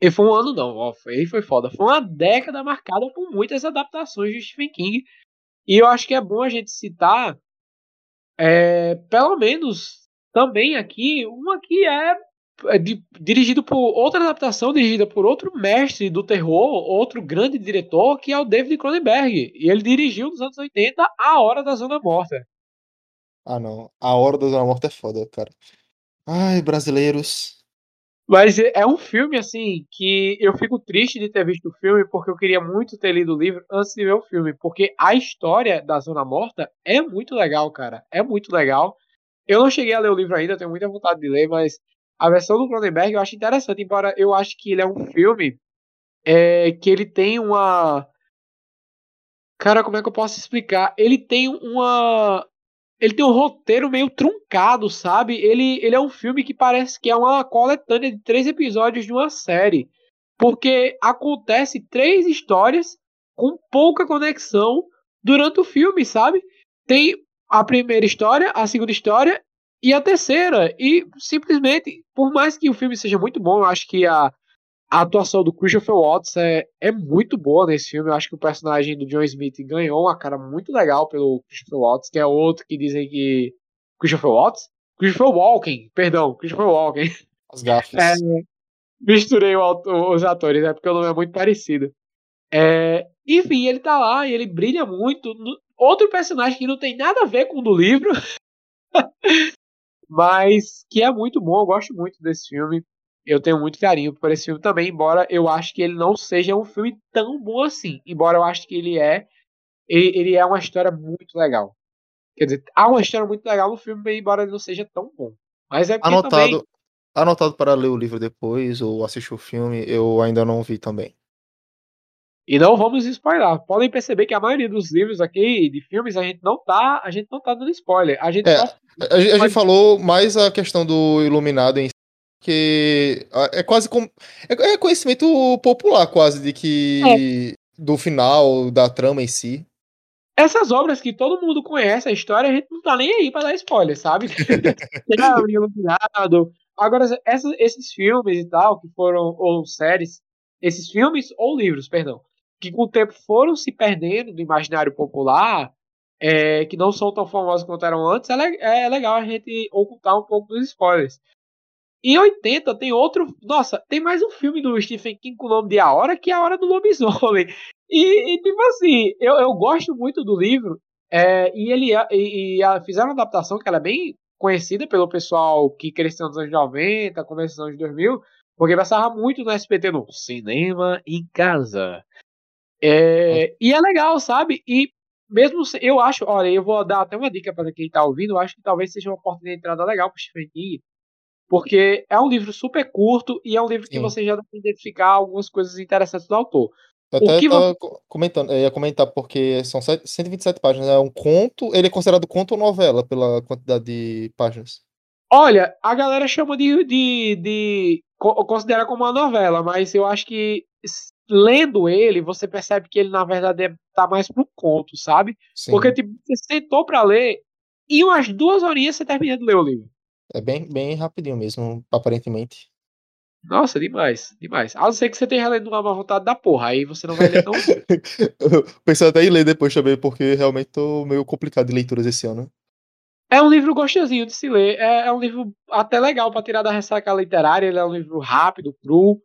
Ele foi um ano não, ó, foi, foi foda. Foi uma década marcada por muitas adaptações de Stephen King. E eu acho que é bom a gente citar, é, pelo menos também aqui, uma que é, é dirigido por outra adaptação, dirigida por outro mestre do terror, outro grande diretor, que é o David Cronenberg. E ele dirigiu nos anos 80 A Hora da Zona Morta. Ah, não. A Hora da Zona Morta é foda, cara. Ai, brasileiros. Mas é um filme, assim, que eu fico triste de ter visto o filme, porque eu queria muito ter lido o livro antes de ver o filme. Porque a história da Zona Morta é muito legal, cara. É muito legal. Eu não cheguei a ler o livro ainda, tenho muita vontade de ler, mas a versão do Cronenberg eu acho interessante, embora eu acho que ele é um filme é, que ele tem uma. Cara, como é que eu posso explicar? Ele tem uma ele tem um roteiro meio truncado, sabe? Ele, ele é um filme que parece que é uma coletânea de três episódios de uma série. Porque acontece três histórias com pouca conexão durante o filme, sabe? Tem a primeira história, a segunda história e a terceira. E simplesmente, por mais que o filme seja muito bom, eu acho que a, a atuação do Christopher Watts é, é muito boa nesse filme. Eu acho que o personagem do John Smith ganhou uma cara muito legal pelo Christopher Watts, que é outro que dizem que. Christopher Watts? Christopher Walken, perdão, Christopher Walken. As gafas. É, misturei o, os atores, é porque o nome é muito parecido. É, enfim, ele tá lá e ele brilha muito. Outro personagem que não tem nada a ver com o do livro, mas que é muito bom, eu gosto muito desse filme eu tenho muito carinho por esse filme também, embora eu acho que ele não seja um filme tão bom assim. Embora eu acho que ele é. Ele, ele é uma história muito legal. Quer dizer, há uma história muito legal no filme, embora ele não seja tão bom. Mas é anotado, também... anotado para ler o livro depois ou assistir o filme, eu ainda não vi também. E não vamos spoiler. Podem perceber que a maioria dos livros aqui, de filmes, a gente não tá, a gente não tá dando spoiler. A gente, é, a, a, gente falou mais a questão do Iluminado em que é quase como é, é conhecimento popular quase de que é. do final da trama em si. Essas obras que todo mundo conhece a história, a gente não tá nem aí para dar spoiler, sabe? iluminado. Agora essas, esses filmes e tal que foram ou séries, esses filmes ou livros, perdão, que com o tempo foram se perdendo do imaginário popular, é, que não são tão famosos quanto eram antes, é, é legal a gente ocultar um pouco dos spoilers. Em 80 tem outro. Nossa, tem mais um filme do Stephen King com o nome de A Hora, que é A Hora do Lobisomem. E, e tipo assim, eu, eu gosto muito do livro. É, e ele e, e a, fizeram uma adaptação que ela é bem conhecida pelo pessoal que cresceu nos anos 90, começo dos anos 2000, porque passava muito no SPT no cinema em casa. É, e é legal, sabe? E mesmo eu acho, olha, eu vou dar até uma dica para quem está ouvindo, eu acho que talvez seja uma porta de entrada legal para Stephen King, porque é um livro super curto e é um livro que Sim. você já dá para identificar algumas coisas interessantes do autor. Eu até estava você... comentando, eu ia comentar porque são 127 páginas, é um conto, ele é considerado conto ou novela pela quantidade de páginas? Olha, a galera chama de, de, de considera como uma novela, mas eu acho que lendo ele, você percebe que ele na verdade é, tá mais pro conto, sabe? Sim. Porque tipo, você sentou para ler e umas duas horinhas você termina de ler o livro. É bem, bem rapidinho mesmo, aparentemente. Nossa, demais, demais. A não ser que você tenha lendo uma vontade da porra, aí você não vai ler tão. Pensei até em ler depois também, porque realmente tô meio complicado de leituras esse ano. É um livro gostosinho de se ler, é, é um livro até legal para tirar da ressaca literária, ele é um livro rápido, cru.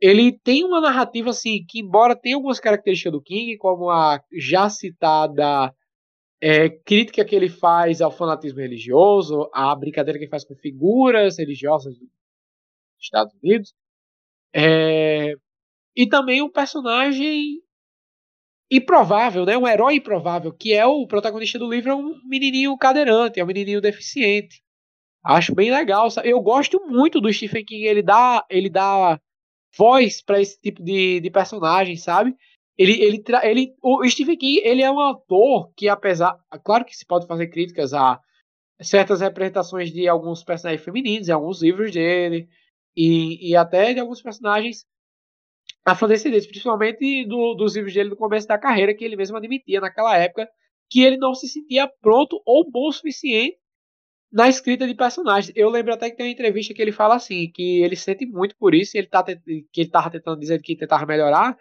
Ele tem uma narrativa assim, que embora tenha algumas características do King, como a já citada é, crítica que ele faz ao fanatismo religioso, a brincadeira que ele faz com figuras religiosas dos Estados Unidos, é, e também um personagem improvável, né? um herói improvável, que é o protagonista do livro, é um menininho cadeirante, é um menininho deficiente. Acho bem legal. Eu gosto muito do Stephen King, ele dá, ele dá voz para esse tipo de, de personagem, sabe? Ele, ele, ele, o Stephen King, ele é um autor que, apesar. Claro que se pode fazer críticas a certas representações de alguns personagens femininos, em alguns livros dele, e, e até de alguns personagens afrodescendentes, principalmente do, dos livros dele no começo da carreira, que ele mesmo admitia naquela época que ele não se sentia pronto ou bom o suficiente na escrita de personagens. Eu lembro até que tem uma entrevista que ele fala assim, que ele sente muito por isso, e ele tá que ele tava tentando dizer que tentava melhorar,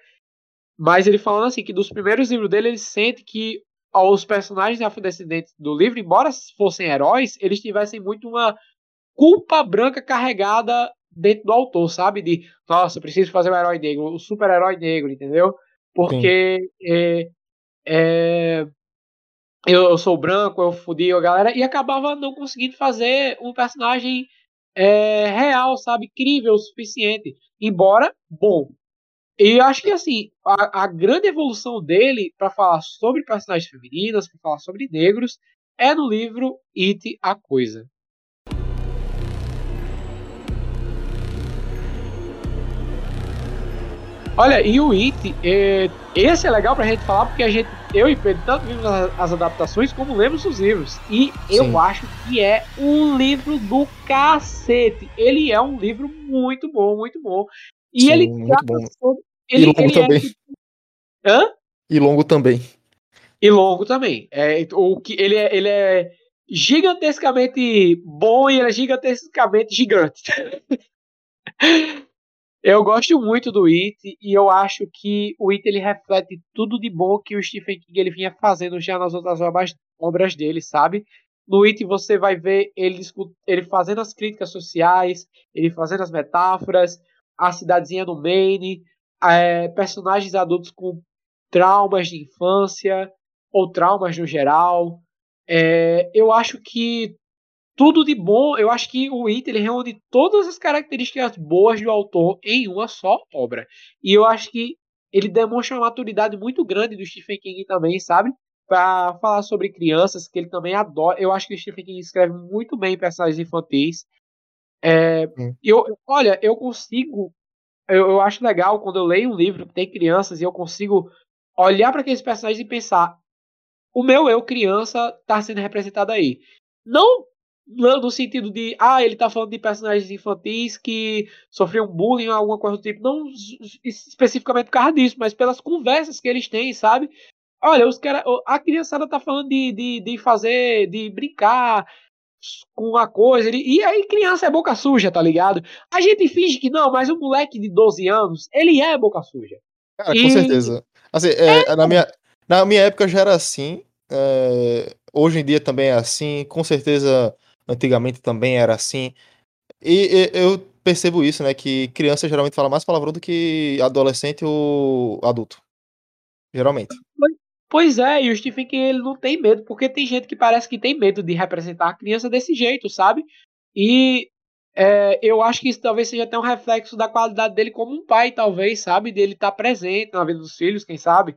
mas ele falando assim que dos primeiros livros dele ele sente que os personagens afrodescendentes do livro, embora fossem heróis, eles tivessem muito uma culpa branca carregada dentro do autor, sabe? De, nossa, preciso fazer um herói negro, o um super-herói negro, entendeu? Porque é, é, eu, eu, sou branco, eu fudi a galera, e acabava não conseguindo fazer um personagem é, real, sabe? Crível o suficiente. Embora bom. E eu acho que assim, a, a grande evolução dele para falar sobre personagens femininas, para falar sobre negros, é no livro It a Coisa. Olha, e o It, é, esse é legal pra gente falar porque a gente, eu e Pedro, tanto vimos as, as adaptações como lemos os livros. E Sim. eu acho que é um livro do cacete. Ele é um livro muito bom, muito bom. E Sim, ele bom. Sobre, ele, e longo ele é também. É... Hã? E longo também. E longo também. É, o que ele é, ele é gigantescamente bom e ele é gigantescamente gigante. Eu gosto muito do It e eu acho que o It ele reflete tudo de bom que o Stephen King ele vinha fazendo já nas outras obras, obras dele, sabe? No It você vai ver ele, ele fazendo as críticas sociais, ele fazendo as metáforas, a cidadezinha do Maine, é, personagens adultos com traumas de infância ou traumas no geral. É, eu acho que tudo de bom. Eu acho que o ele reúne todas as características boas do autor em uma só obra. E eu acho que ele demonstra uma maturidade muito grande do Stephen King também, sabe? Para falar sobre crianças, que ele também adora. Eu acho que o Stephen King escreve muito bem personagens infantis. É, eu, olha, eu consigo. Eu, eu acho legal quando eu leio um livro que tem crianças e eu consigo olhar para aqueles personagens e pensar: o meu eu criança está sendo representado aí. Não no sentido de, ah, ele tá falando de personagens infantis que sofriam bullying ou alguma coisa do tipo, não especificamente por causa disso, mas pelas conversas que eles têm, sabe? Olha, os cara, a criançada tá falando de, de, de fazer, de brincar com a coisa, e aí criança é boca suja, tá ligado? A gente finge que não, mas o moleque de 12 anos, ele é boca suja. Cara, e... com certeza. Assim, é, é, na, minha, na minha época já era assim, é, hoje em dia também é assim, com certeza antigamente também era assim. E, e, eu percebo isso, né? Que criança geralmente fala mais palavrão do que adolescente ou adulto. Geralmente. Pois é, e o Stephen King ele não tem medo, porque tem gente que parece que tem medo de representar a criança desse jeito, sabe? E é, eu acho que isso talvez seja até um reflexo da qualidade dele como um pai, talvez, sabe? Dele estar tá presente na vida dos filhos, quem sabe?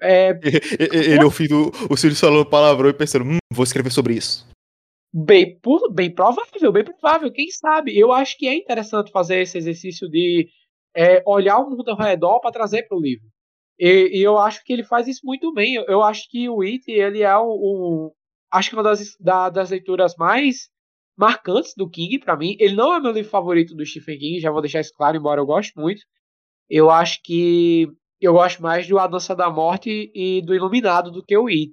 É... Ele ouvindo o filhos falando palavrão e pensando, hum, vou escrever sobre isso. Bem, bem provável, bem provável, quem sabe? Eu acho que é interessante fazer esse exercício de é, olhar o mundo ao redor para trazer para o livro. E, e, eu acho que ele faz isso muito bem. Eu, eu acho que o It, ele é o, o acho que uma das, da, das leituras mais marcantes do King para mim. Ele não é meu livro favorito do Stephen King, já vou deixar isso claro, embora eu goste muito. Eu acho que eu gosto mais do A Dança da Morte e do Iluminado do que o It.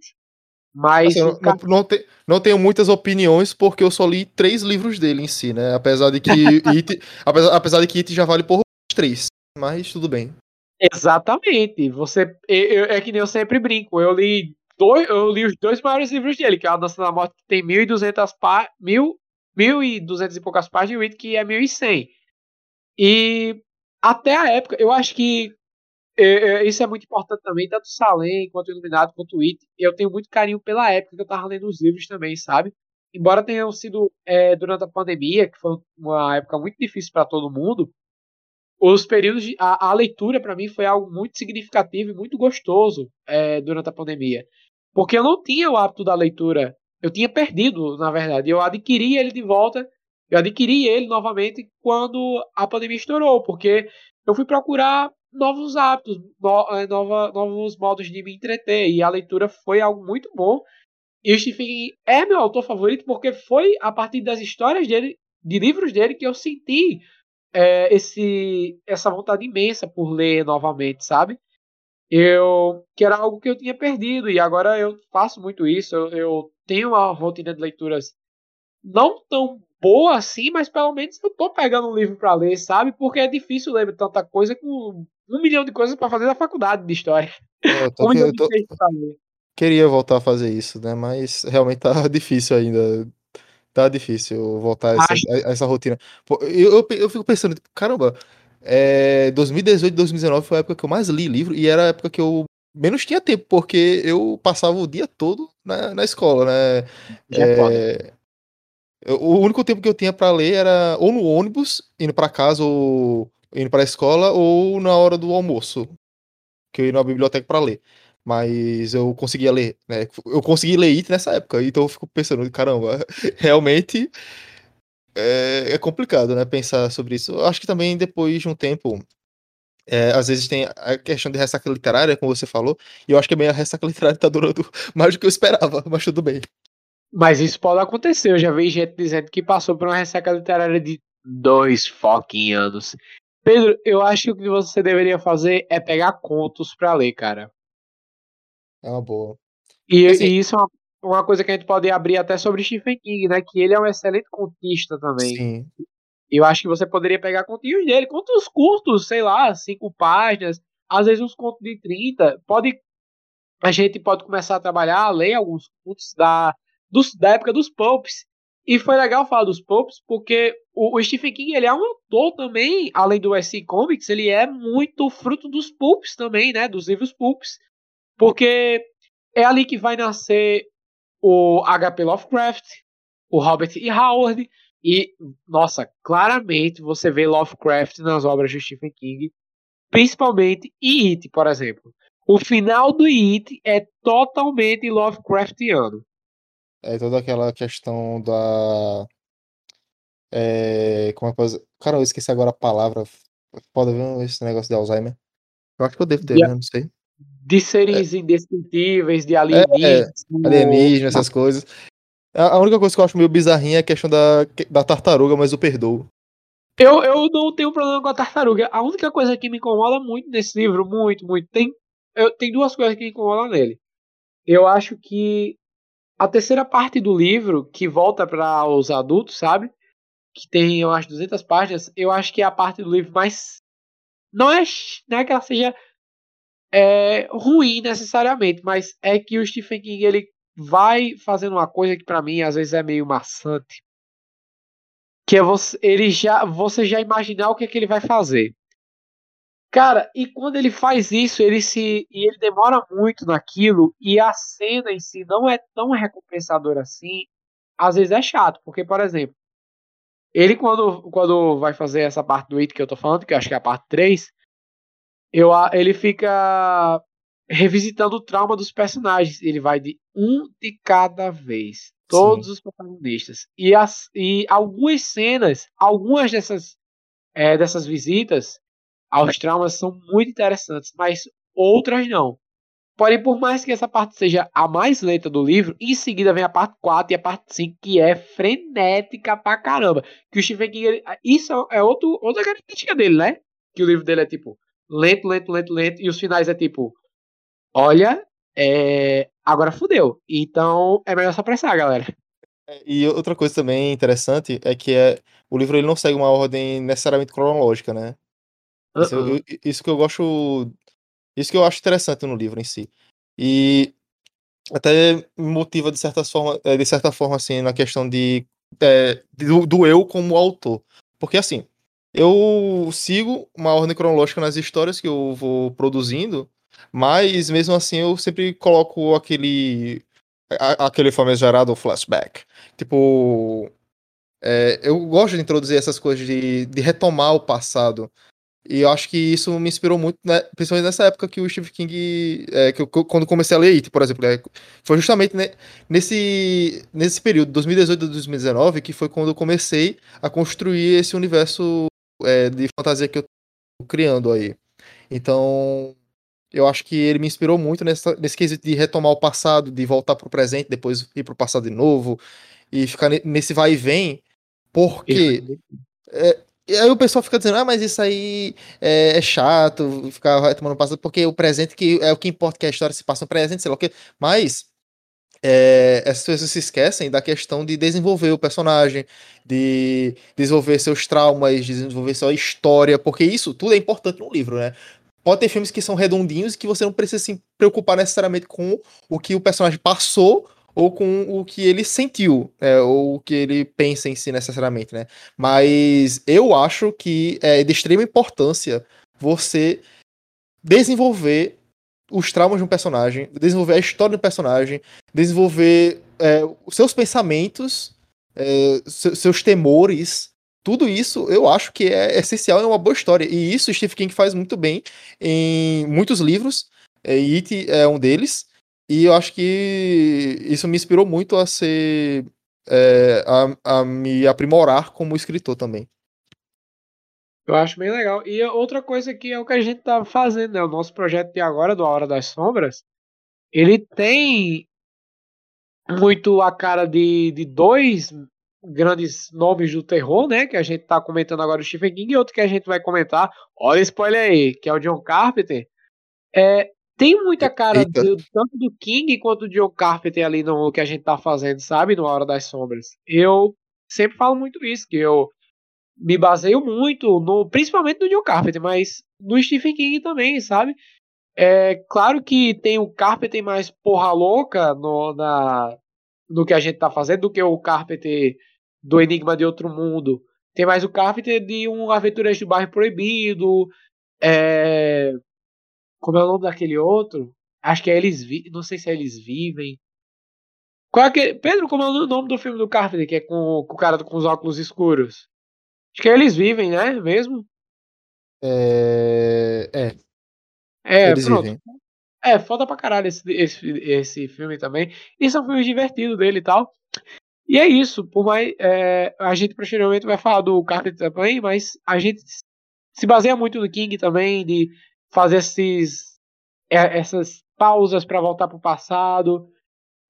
Mas. Assim, não, não, não, te, não, tenho muitas opiniões porque eu só li três livros dele em si, né? Apesar de que It, apesar, apesar de que It já vale por três. Mas tudo bem. Exatamente. Você. Eu, é que nem eu sempre brinco. Eu li dois, eu li os dois maiores livros dele, que é a Dança da Morte, que tem 1.200 páginas. Mil, 1.200 e poucas páginas, e o It, que é 1.100. E até a época, eu acho que isso é muito importante também, tanto Salem, quanto Iluminado, quanto It. Eu tenho muito carinho pela época que eu tava lendo os livros também, sabe? Embora tenham sido é, durante a pandemia, que foi uma época muito difícil para todo mundo, os períodos de, a, a leitura para mim foi algo muito significativo e muito gostoso é, durante a pandemia, porque eu não tinha o hábito da leitura, eu tinha perdido, na verdade, eu adquiri ele de volta, eu adquiri ele novamente quando a pandemia estourou, porque eu fui procurar novos hábitos, no, eh, nova, novos modos de me entreter. E a leitura foi algo muito bom. E o Stephen King é meu autor favorito porque foi a partir das histórias dele, de livros dele, que eu senti é, esse, essa vontade imensa por ler novamente, sabe? Eu que era algo que eu tinha perdido e agora eu faço muito isso. Eu, eu tenho uma rotina de leituras não tão boa assim, mas pelo menos eu tô pegando um livro para ler, sabe? Porque é difícil ler tanta coisa com um milhão de coisas para fazer na faculdade de história. É, eu tô, um eu tô, queria voltar a fazer isso, né? Mas realmente tá difícil ainda. Tá difícil voltar a essa, a- a essa rotina. Pô, eu, eu, eu fico pensando, caramba, é, 2018, 2019 foi a época que eu mais li livro e era a época que eu menos tinha tempo, porque eu passava o dia todo na, na escola, né? É. É, eu- o único tempo que eu tinha pra ler era ou no ônibus, indo pra casa, ou indo pra escola, ou na hora do almoço, que eu ia na biblioteca pra ler. Mas eu conseguia ler, né? Eu consegui ler IT nessa época, então eu fico pensando, caramba, realmente é, é complicado, né? Pensar sobre isso. Eu acho que também depois de um tempo, é, às vezes tem a questão de ressaca literária, como você falou, e eu acho que a minha ressaca literária tá durando mais do que eu esperava, mas tudo bem. Mas isso pode acontecer. Eu já vi gente dizendo que passou por uma ressaca literária de dois fucking anos. Pedro, eu acho que o que você deveria fazer é pegar contos pra ler, cara. É uma boa. E, Assim- e isso é uma, uma coisa que a gente pode abrir até sobre Stephen King, né? Que ele é um excelente contista também. Sim. Eu acho que você poderia pegar continhos dele, contos curtos, sei lá, cinco páginas, às vezes uns contos de 30. Pode, a gente pode começar a trabalhar, a ler alguns contos da, dos, da época dos Pulps. E foi legal falar dos Pulps, porque o, o Stephen King ele é um autor também, além do SC Comics, ele é muito fruto dos Pulps também, né? Dos livros Pulps. Porque é ali que vai nascer o H.P. Lovecraft, o Robert E. Howard, e, nossa, claramente você vê Lovecraft nas obras de Stephen King, principalmente em It, por exemplo. O final do It é totalmente Lovecraftiano. É toda aquela questão da. É, como é que pode... Cara, eu esqueci agora a palavra. Pode ver esse negócio de Alzheimer. Eu acho que eu devo ter, Yeah. né? Não sei. De seres indescritíveis, de alienígenas. como- Alienígena, essas coisas. A a única coisa que eu acho meio bizarrinha é a questão da, da tartaruga, mas eu perdoo. Eu, eu não tenho problema com a tartaruga. A única coisa que me incomoda muito nesse livro, muito, muito, tem, eu, tem duas coisas que me incomodam nele. Eu acho que a terceira parte do livro, que volta para os adultos, sabe? Que tem, eu acho, 200 páginas. Eu acho que é a parte do livro mais. Não é, não é que ela seja é, ruim necessariamente, mas é que o Stephen King ele vai fazendo uma coisa que para mim às vezes é meio maçante que é você, ele já, você já imaginar o que é que ele vai fazer. Cara, e quando ele faz isso, ele se e ele demora muito naquilo e a cena em si não é tão recompensadora assim. Às vezes é chato, porque por exemplo, ele quando quando vai fazer essa parte do It que eu tô falando, que eu acho que é a parte 3, eu, ele fica revisitando o trauma dos personagens. Ele vai de um de cada vez. Todos os protagonistas. E, as, e algumas cenas, algumas dessas, é, dessas visitas aos traumas são muito interessantes, mas outras não. Porém, por mais que essa parte seja a mais lenta do livro, em seguida vem a parte 4 e a parte 5, que é frenética pra caramba. Que o Stephen King, ele- isso é outro, outra característica dele, né? Que o livro dele é tipo lento, lento, lento, lento, e os finais é tipo, olha, é, agora fudeu. Então é melhor só apressar, galera. E outra coisa também interessante é que é, o livro ele não segue uma ordem necessariamente cronológica, né? Isso, eu- Uh-uh. eu- isso que eu gosto. Isso que eu acho interessante no livro em si. E até me motiva de certa forma, eh, de certa forma assim, na questão de, eh, do, do eu como autor. Porque assim, eu sigo uma ordem cronológica nas histórias que eu vou produzindo, mas mesmo assim eu sempre coloco aquele aquele famigerado flashback. Tipo, é, eu gosto de introduzir essas coisas de, de retomar o passado. E eu acho que isso me inspirou muito, né, principalmente nessa época que o Stephen King. é, que eu, quando comecei a ler It, por exemplo. né, foi justamente né, nesse, nesse período, 2018 a 2019, que foi quando eu comecei a construir esse universo é, de fantasia que eu tô criando aí. Então, eu acho que ele me inspirou muito nessa, nesse quesito de retomar o passado, de voltar pro presente, depois ir pro passado de novo, e ficar ne- nesse vai e vem, porque e aí o pessoal fica dizendo, ah, mas isso aí é, é chato, ficar retomando o passado, porque o presente que é o que importa, que a história se passa no presente, sei lá o quê. Mas é, essas pessoas se esquecem da questão de desenvolver o personagem, de desenvolver seus traumas, de desenvolver sua história, porque isso tudo é importante no livro, né? Pode ter filmes que são redondinhos que você não precisa se preocupar necessariamente com o que o personagem passou ou com o que ele sentiu, é, ou o que ele pensa em si necessariamente, né? Mas eu acho que é de extrema importância você desenvolver os traumas de um personagem, desenvolver a história do personagem, desenvolver é, os seus pensamentos, é, seus temores, tudo isso eu acho que é essencial em uma boa história. E isso Stephen King faz muito bem em muitos livros. É, It é um deles. E eu acho que isso me inspirou muito a ser. É, a, a me aprimorar como escritor também. Eu acho bem legal. E outra coisa que é o que a gente tá fazendo, né? O nosso projeto de agora, do A Hora das Sombras, ele tem muito a cara de, de dois grandes nomes do terror, né? Que a gente tá comentando agora o Stephen King e outro que a gente vai comentar. Olha spoiler aí, que é o John Carpenter. É, tem muita cara do, tanto do King quanto do John Carpenter ali no que a gente tá fazendo, sabe? No A Hora das Sombras. Eu sempre falo muito isso, que eu me baseio muito, no, principalmente no John Carpenter, mas no Stephen King também, sabe? É claro que tem o Carpenter mais porra louca no, na, no que a gente tá fazendo do que o Carpenter do Enigma de Outro Mundo. Tem mais o Carpenter de um Aventuras do Bairro Proibido. É... Como é o nome daquele outro? Acho que é Eles Vivem. Não sei se é Eles Vivem. Qual é que... Pedro, como é o nome do filme do Carpenter, que é com, com o cara com os óculos escuros? Acho que eles vivem, né? Mesmo? É. É. É, eles pronto. Vivem. É, foda pra caralho esse, esse, esse filme também. E são filmes divertidos dele e tal. E é isso. Por mais. É, a gente posteriormente vai falar do Carpenter também, mas a gente se baseia muito no King também, de fazer esses, é, essas pausas para voltar pro passado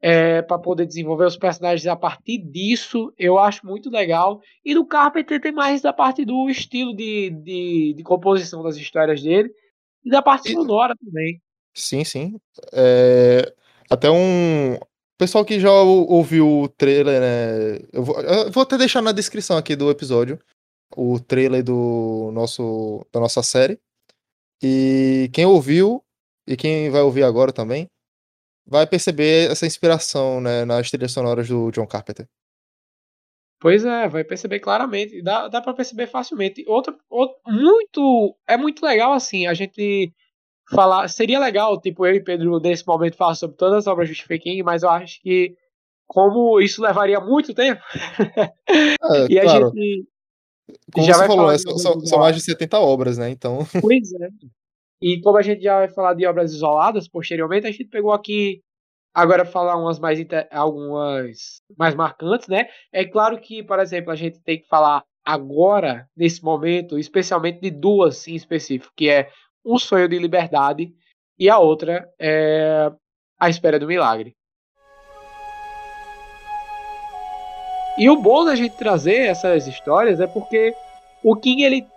é, para poder desenvolver os personagens a partir disso, eu acho muito legal. E no Carpenter tem mais da parte do estilo de, de, de composição das histórias dele e da parte sonora também. Sim, sim. É, até um. Pessoal que já ouviu o trailer, né? Eu vou, eu vou até deixar na descrição aqui do episódio o trailer do nosso, da nossa série. E quem ouviu e quem vai ouvir agora também, vai perceber essa inspiração né, nas trilhas sonoras do John Carpenter. Pois é, vai perceber claramente, dá, dá para perceber facilmente. Outro, outro, muito, é muito legal assim, a gente falar, seria legal, tipo, eu e Pedro nesse momento falar sobre todas as obras de Stephen King, mas eu acho que como isso levaria muito tempo, é, e a claro. gente como já você vai falou, falar são, são, são mais de 70 obras, né? Então. Pois é. E como a gente já vai falar de obras isoladas posteriormente, a gente pegou aqui agora falar umas mais algumas mais marcantes, né? É claro que, por exemplo, a gente tem que falar agora nesse momento, especialmente de duas em específico, que é Um Sonho de Liberdade e a outra é A Espera do Milagre. E o bom da gente trazer essas histórias é porque o King ele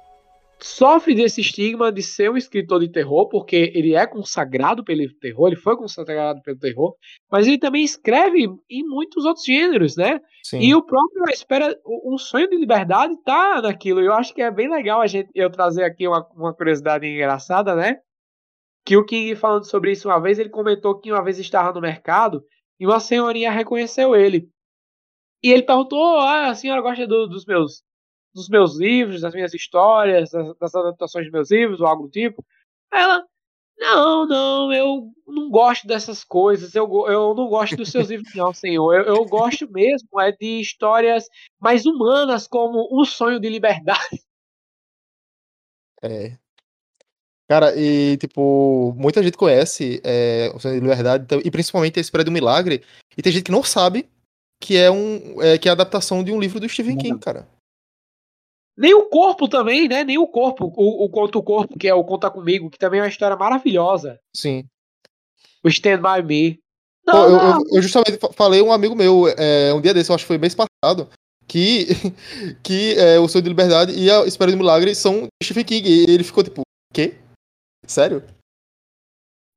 sofre desse estigma de ser um escritor de terror, porque ele é consagrado pelo terror, ele foi consagrado pelo terror, mas ele também escreve em muitos outros gêneros, né? Sim. E o próprio espera um sonho de liberdade tá naquilo. Eu acho que é bem legal a gente eu trazer aqui uma, uma curiosidade engraçada, né? Que o King falando sobre isso uma vez, ele comentou que uma vez estava no mercado e uma senhorinha reconheceu ele. E ele perguntou: "Ah, a senhora gosta do, dos meus dos meus livros, das minhas histórias, das, das adaptações dos meus livros ou algo do tipo. Aí ela, não, não, eu não gosto dessas coisas, eu, eu não gosto dos seus livros, não, senhor. Eu, eu gosto mesmo é de histórias mais humanas, como O Sonho de Liberdade. É. Cara, e tipo, muita gente conhece é, O Sonho de Liberdade, então, e principalmente a Espera do Milagre, e tem gente que não sabe que é um é, que é a adaptação de um livro do Stephen King, cara. Nem o corpo também, né? Nem o corpo. O, o Conta o Corpo, que é o Conta Comigo, que também é uma história maravilhosa. Sim. O Stand By Me. Não, Pô, eu, eu, eu, justamente falei um amigo meu, é, um dia desse, eu acho que foi mês passado, que, que é, o Sonho de Liberdade e a Espera do Milagre são Stephen King. E ele ficou tipo, quê? Sério?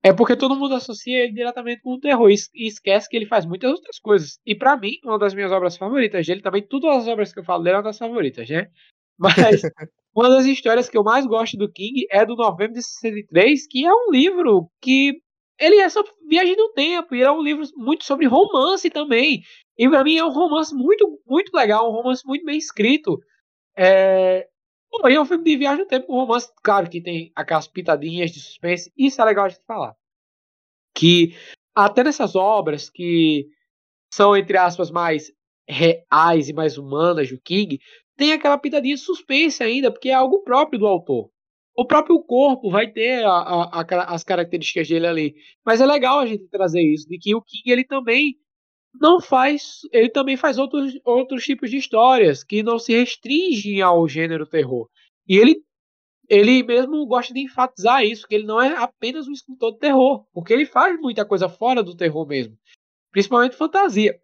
É porque todo mundo associa ele diretamente com o terror e esquece que ele faz muitas outras coisas. E para mim, uma das minhas obras favoritas dele, também todas as obras que eu falo dele são das favoritas, né? Mas uma das histórias que eu mais gosto do King é do Novembro de 63, que é um livro que ele é sobre viagem no tempo, e é um livro muito sobre romance também. E pra mim é um romance muito, muito legal, um romance muito bem escrito. É, e é um filme de viagem no tempo, um romance, claro que tem aquelas pitadinhas de suspense, isso é legal de falar. Que até nessas obras que são, entre aspas, mais reais e mais humanas do King, tem aquela pitadinha de suspense ainda, porque é algo próprio do autor. O próprio corpo vai ter a, a, a, as características dele ali. Mas é legal a gente trazer isso, de que o King ele também não faz. Ele também faz outros, outros tipos de histórias que não se restringem ao gênero terror. E ele, ele mesmo gosta de enfatizar isso, que ele não é apenas um escritor de terror, porque ele faz muita coisa fora do terror mesmo, principalmente fantasia.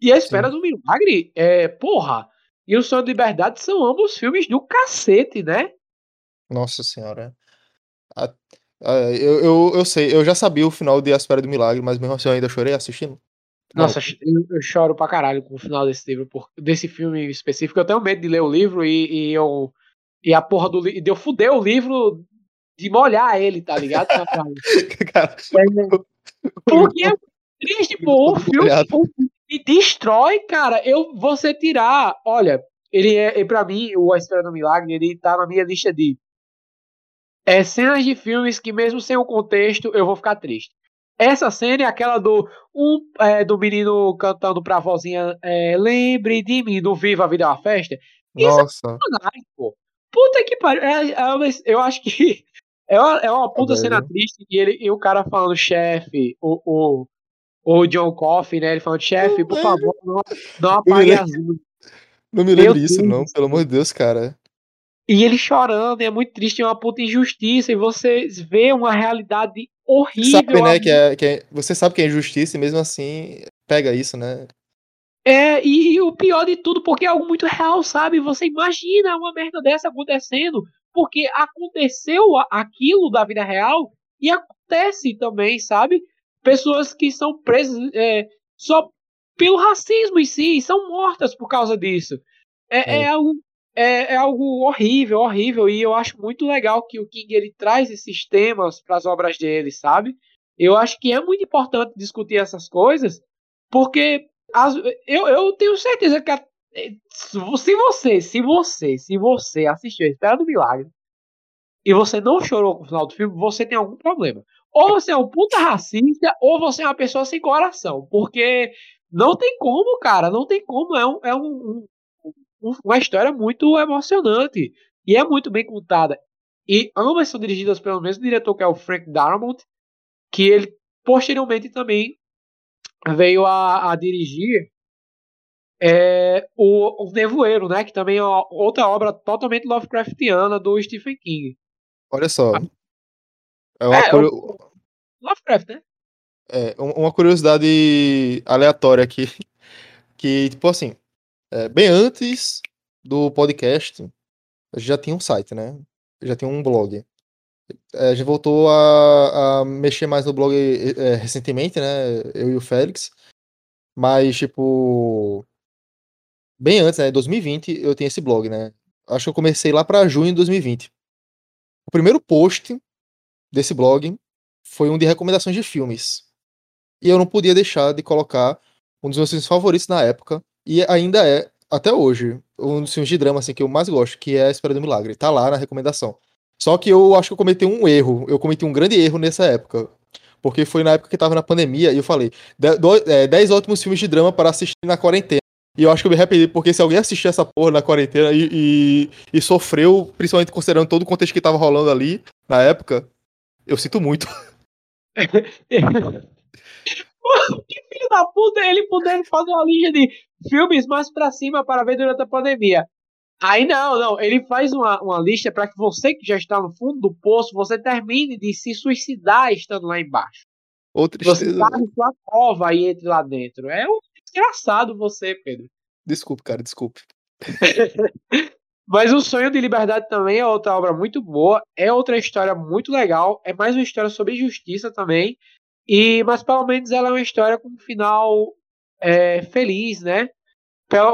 E a Espera Sim. do Milagre, é, porra, e o Sonho de Liberdade são ambos filmes do cacete, né? Nossa senhora. A, a, eu, eu, eu sei, eu já sabia o final de A Espera do Milagre, mas mesmo assim eu ainda chorei assistindo. Nossa, eu, eu, choro pra caralho com o final desse livro, por, desse filme específico. Eu tenho medo de ler o livro e, e eu. E a porra do livro. De eu fuder o livro de molhar ele, tá ligado? Cara, porque é triste, pô. O filme me destrói, cara. Eu você tirar. Olha, ele é, pra mim, o A História do Milagre, ele tá na minha lista de é, cenas de filmes que, mesmo sem o contexto, eu vou ficar triste. Essa cena é aquela do um é, do menino cantando pra vozinha é, Lembre de mim, do Viva a Vida é uma Festa. Isso é Nossa. É pô. Puta que pariu. É, é, eu acho que é uma, é uma puta cena triste. E, ele, e o cara falando, chefe, o, o, o John Coffey, né? Ele falando, chefe, por favor, não, não apague as luzes. Não me lembro disso, não, pelo amor de Deus, cara. E ele chorando, é muito triste, é uma puta injustiça, e você vê uma realidade horrível. Sabe, né, que é, que é, você sabe que é injustiça e mesmo assim pega isso, né? É, e, e, o pior de tudo, porque é algo muito real, sabe? Você imagina uma merda dessa acontecendo, porque aconteceu aquilo da vida real e acontece também, sabe? Pessoas que são presas é, só pelo racismo em si, são mortas por causa disso. É, é. é algo é, é, algo horrível, horrível, e eu acho muito legal que o King ele traz esses temas para as obras dele, sabe? Eu acho que é muito importante discutir essas coisas, porque as, eu, eu tenho certeza que a, se você, se você, se você assistiu Espera do Milagre e você não chorou com o final do filme, você tem algum problema. Ou você é um puta racista, ou você é uma pessoa sem coração, porque não tem como, cara, não tem como. É um, é um, uma história muito emocionante e é muito bem contada. E ambas são dirigidas pelo mesmo diretor que é o Frank Darabont, que ele posteriormente também veio a, a dirigir é, o, o Nevoeiro, né? Que também é outra obra totalmente Lovecraftiana do Stephen King. Olha só. É uma é, curio... Lovecraft, né? É, uma curiosidade aleatória aqui. Que, tipo assim, é, bem antes do podcast, já tinha um site, né? Já tinha um blog. É, a gente voltou a, a, mexer mais no blog é, recentemente, né? Eu e o Félix. Mas, tipo. Bem antes, né? 2020, eu tinha esse blog, né? Acho que eu comecei lá para junho de 2020. O primeiro post desse blog foi um de recomendações de filmes. E eu não podia deixar de colocar um dos meus filmes favoritos na época, e ainda é, até hoje, um dos filmes de drama assim, que eu mais gosto, que é A Espera do Milagre. Tá lá na recomendação. Só que eu acho que eu cometi um erro. Eu cometi um grande erro nessa época. Porque foi na época que tava na pandemia e eu falei: 10 é, ótimos filmes de drama para assistir na quarentena. E eu acho que eu me arrependi, porque se alguém assistir essa porra na quarentena e, e, e, sofreu, principalmente considerando todo o contexto que tava rolando ali na época, eu sinto muito. que filho da puta ele podendo fazer uma lista de filmes mais pra cima para ver durante a pandemia. Aí não, não, ele faz uma, uma lista para que você que já está no fundo do poço, você termine de se suicidar estando lá embaixo. Outra você está em sua cova e entre lá dentro. É um desgraçado você, Pedro. Desculpe, cara, desculpe. Mas O Sonho de Liberdade também é outra obra muito boa, é outra história muito legal, é mais uma história sobre justiça também, e mas pelo menos ela é uma história com um final é, feliz, né?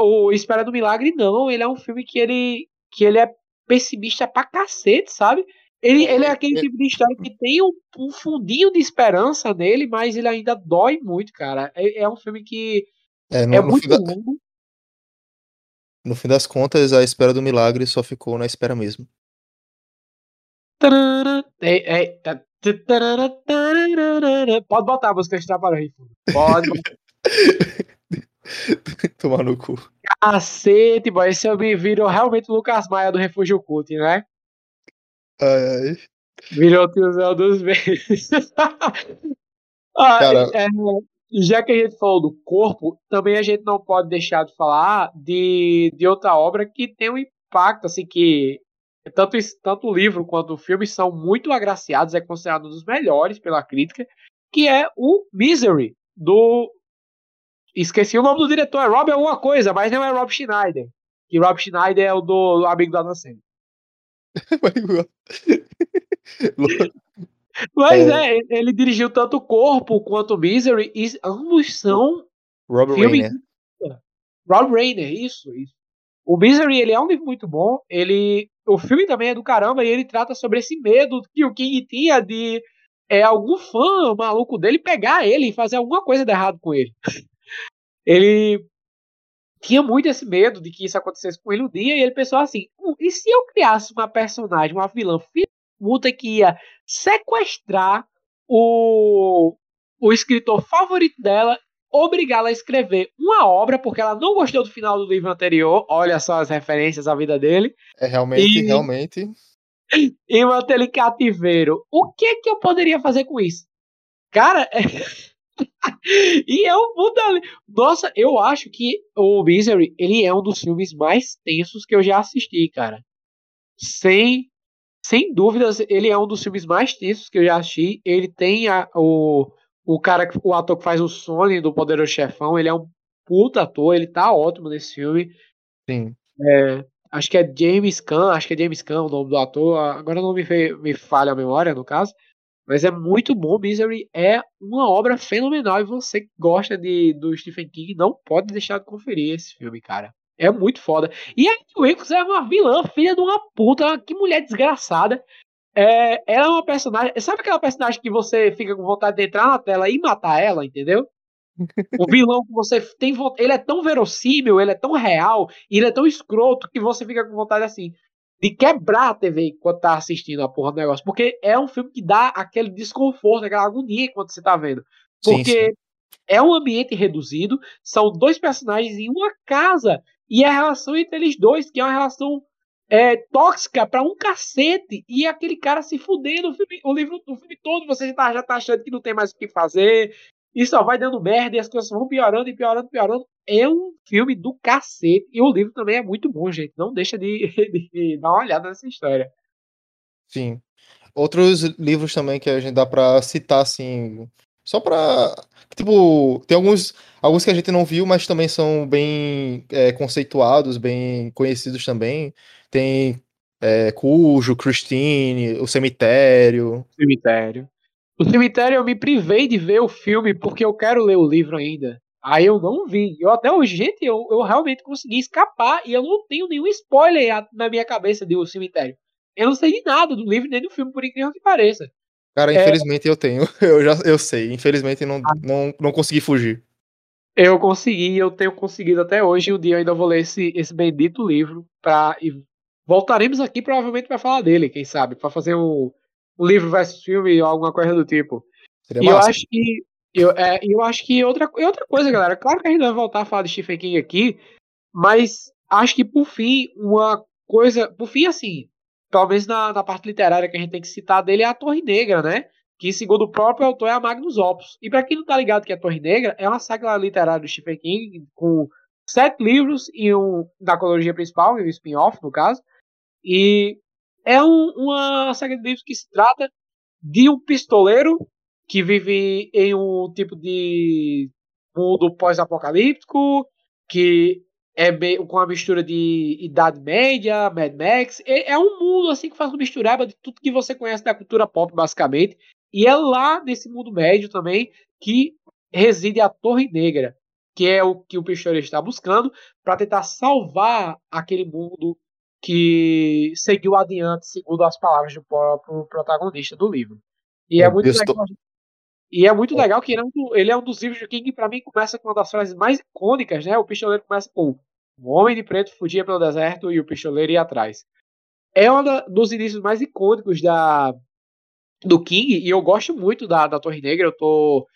O Espera do Milagre não, ele é um filme que ele que ele é pessimista pra cacete, sabe? Ele, ele é aquele tipo de história que tem um, um fundinho de esperança nele, mas ele ainda dói muito, cara. É, é um filme que é, no, é muito longo. No fim das contas, a espera do milagre só ficou na espera mesmo. Pode botar a música de Trapalhões. Pode. Tomar no cu. Cacete, boy. Esse me virou realmente o Lucas Maia do Refúgio Cult, né? Ai, ai. Virou o tiozão dos meses. ah, Cara... É, já que a gente falou do corpo, também a gente não pode deixar de falar de, de outra obra que tem um impacto, assim, que tanto, tanto o livro quanto o filme são muito agraciados, é considerado um dos melhores pela crítica, que é o Misery, do. Esqueci o nome do diretor, é Rob alguma coisa, mas não é Rob Schneider. Que Rob Schneider é o do amigo da Adam Mas é. é. ele dirigiu tanto o Corpo quanto o Misery, e ambos são. Rob Rainer. Rob Rainer, isso, isso. O Misery, ele é um livro muito bom, ele... O filme também é do caramba, e ele trata sobre esse medo que o King tinha de é, algum fã maluco dele pegar ele e fazer alguma coisa de errado com ele. ele tinha muito esse medo de que isso acontecesse com ele um dia, e ele pensou assim, hum, e se eu criasse uma personagem, uma vilã puta que ia sequestrar o, o escritor favorito dela, obrigá-la a escrever uma obra, porque ela não gostou do final do livro anterior. Olha só as referências à vida dele. É realmente, e, realmente. E manter ele cativeiro. O que é que eu poderia fazer com isso? Cara, e é um puta. Nossa, eu acho que o Misery, ele é um dos filmes mais tensos que eu já assisti, cara. Sem sem dúvidas, ele é um dos filmes mais tensos que eu já assisti. Ele tem a, o, o cara, o ator que faz o Sony do Poderoso Chefão, ele é um puta ator, ele tá ótimo nesse filme. Sim. É, acho que é James Caan, acho que é James Caan o nome do ator. Agora não me, me falha a memória, no caso. Mas é muito bom. Misery é uma obra fenomenal. E você que gosta de, do Stephen King não pode deixar de conferir esse filme, cara. É muito foda. E a Wilkes é uma vilã, filha de uma puta, que mulher desgraçada. É, ela é uma personagem. Sabe aquela personagem que você fica com vontade de entrar na tela e matar ela, entendeu? o vilão que você tem ele é tão verossímil, ele é tão real, e ele é tão escroto que você fica com vontade assim de quebrar a TV enquanto tá assistindo a porra do negócio, porque é um filme que dá aquele desconforto, aquela agonia enquanto você tá vendo. Porque sim, sim. é um ambiente reduzido, são dois personagens em uma casa e a relação entre eles dois, que é uma relação é, tóxica para um cacete, e aquele cara se fudendo o, filme, o livro o filme todo, você já tá, já tá achando que não tem mais o que fazer, e só vai dando merda, e as coisas vão piorando e piorando, piorando. É um filme do cacete, e o livro também é muito bom, gente. Não deixa de, de, dar uma olhada nessa história. Sim. Outros livros também que a gente dá pra citar, assim, só pra. Tipo, tem alguns, alguns que a gente não viu, mas também são bem é, conceituados, bem conhecidos também. Tem é, Cujo, Christine, O Cemitério. Cemitério. O Cemitério eu me privei de ver o filme porque eu quero ler o livro ainda. Aí eu não vi. Eu até hoje, gente, eu, eu realmente consegui escapar e eu não tenho nenhum spoiler na minha cabeça de O Cemitério. Eu não sei de nada do livro nem do filme, por incrível que pareça. Cara, é. infelizmente é... eu tenho. Eu já eu sei. Infelizmente não, ah. não, não consegui fugir. Eu consegui, eu tenho conseguido até hoje. Um dia eu ainda vou ler esse, esse bendito livro. Pra, e voltaremos aqui provavelmente para falar dele, quem sabe? para fazer um, um livro versus filme ou alguma coisa do tipo. Seria e eu acho que. Eu, é, eu acho que outra, outra coisa, galera. Claro que a gente vai voltar a falar de Stephen King aqui, mas acho que por fim, uma coisa. Por fim, assim, pelo menos na, na, parte literária que a gente tem que citar dele, é a Torre Negra, né? Que, segundo o próprio autor, é a Magnus Opus. E para quem não tá ligado que é a Torre Negra, é uma saga literária do Stephen King, com sete livros e um da cronologia principal, e um spin-off, no caso. E é um, uma saga de livros que se trata de um pistoleiro que vive em um tipo de mundo pós-apocalíptico, que é meio, com a mistura de Idade Média, Mad Max. É, é, um mundo assim que faz uma mistureba de tudo que você conhece da cultura pop, basicamente. E é lá nesse mundo médio também que reside a Torre Negra, que é o que o Pistoleiro está buscando para tentar salvar aquele mundo que seguiu adiante, segundo as palavras do próprio protagonista do livro. E é muito legal. E é muito legal que ele é, um, ele é um dos livros de King que, para mim, começa com uma das frases mais icônicas, né? O pistoleiro começa com o homem de preto fugia pelo deserto e o pistoleiro ia atrás. É um dos inícios mais icônicos da, do King, e eu gosto muito da, da Torre Negra. Eu tô,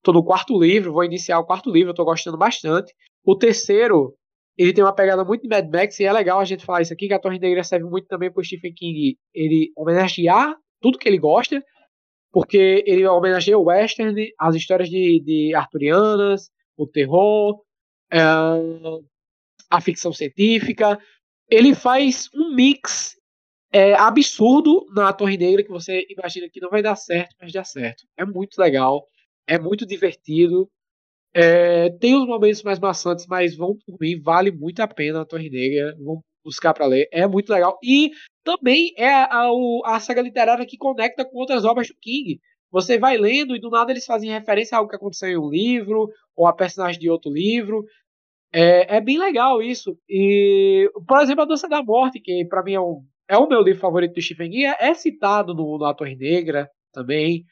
tô no quarto livro, vou iniciar o quarto livro, eu tô gostando bastante. O terceiro, ele tem uma pegada muito de Mad Max, e é legal a gente falar isso aqui, que a Torre Negra serve muito também pro Stephen King ele homenagear tudo que ele gosta, porque ele homenageia o western, as histórias de, de arturianas, o terror, é, a ficção científica. Ele faz um mix é, absurdo na Torre Negra que você imagina que não vai dar certo, mas dá certo. É muito legal, é muito divertido. É, tem os momentos mais maçantes, mas vão por mim, vale muito a pena a Torre Negra. Vão buscar para ler, é muito legal. E também é a, a, saga literária que conecta com outras obras do King. Você vai lendo e do nada eles fazem referência a algo que aconteceu em um livro, ou a personagem de outro livro. É, é bem legal isso. E, por exemplo, A Dança da Morte, que para mim é, um, é o meu livro favorito do Stephen King, é, é citado no, no A Torre Negra também.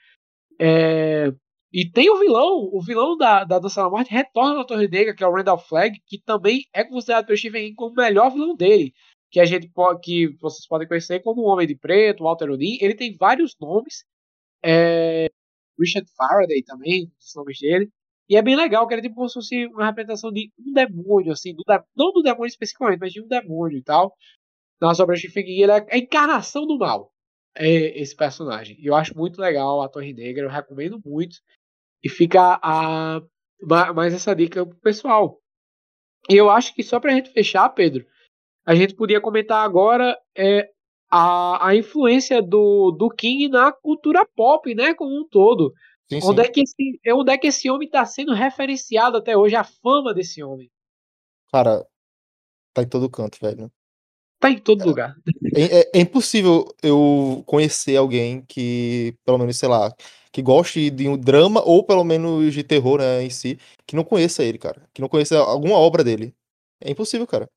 É, e tem o vilão, o vilão da, da Dança da Morte retorna na Torre Negra, que é o Randall Flagg, que também é considerado pelo Stephen King como o melhor vilão dele. Que a gente pode, que vocês podem conhecer como o Homem de Preto, Walter Odin. Ele tem vários nomes. É, Richard Faraday também, os nomes dele. E é bem legal, que ele tipo como se fosse uma representação de um demônio, assim, do, não do demônio especificamente, mas de um demônio e tal. Nas obras de Stephen King, ele é a encarnação do mal. É esse personagem. E eu acho muito legal a Torre Negra, eu recomendo muito. E fica a, mais essa dica pro pessoal. E eu acho que só pra gente fechar, Pedro, a gente podia comentar agora é, a, a influência do, do King na cultura pop, né, como um todo. Sim, onde, sim. É que esse, onde é que esse homem está sendo referenciado até hoje, a fama desse homem? Cara, tá em todo canto, velho. Tá em todo é, lugar. É, é, é, impossível eu conhecer alguém que, pelo menos, sei lá, que goste de um drama ou pelo menos de terror, né, em si, que não conheça ele, cara. Que não conheça alguma obra dele. É impossível, cara.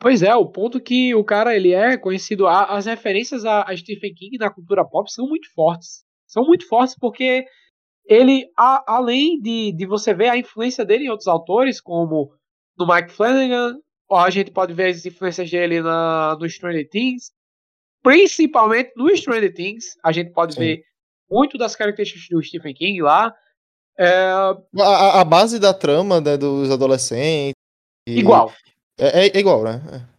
Pois é, o ponto que o cara ele é conhecido, as referências a, Stephen King na cultura pop são muito fortes. São muito fortes porque ele, a, além de, de você ver a influência dele em outros autores, como no Mike Flanagan, a gente pode ver as influências dele na, no Stranger Things, principalmente no Stranger Things, a gente pode Sim. ver muito das características do Stephen King lá. É... A, a, base da trama né, dos adolescentes. E... Igual. É, é, igual, né? É.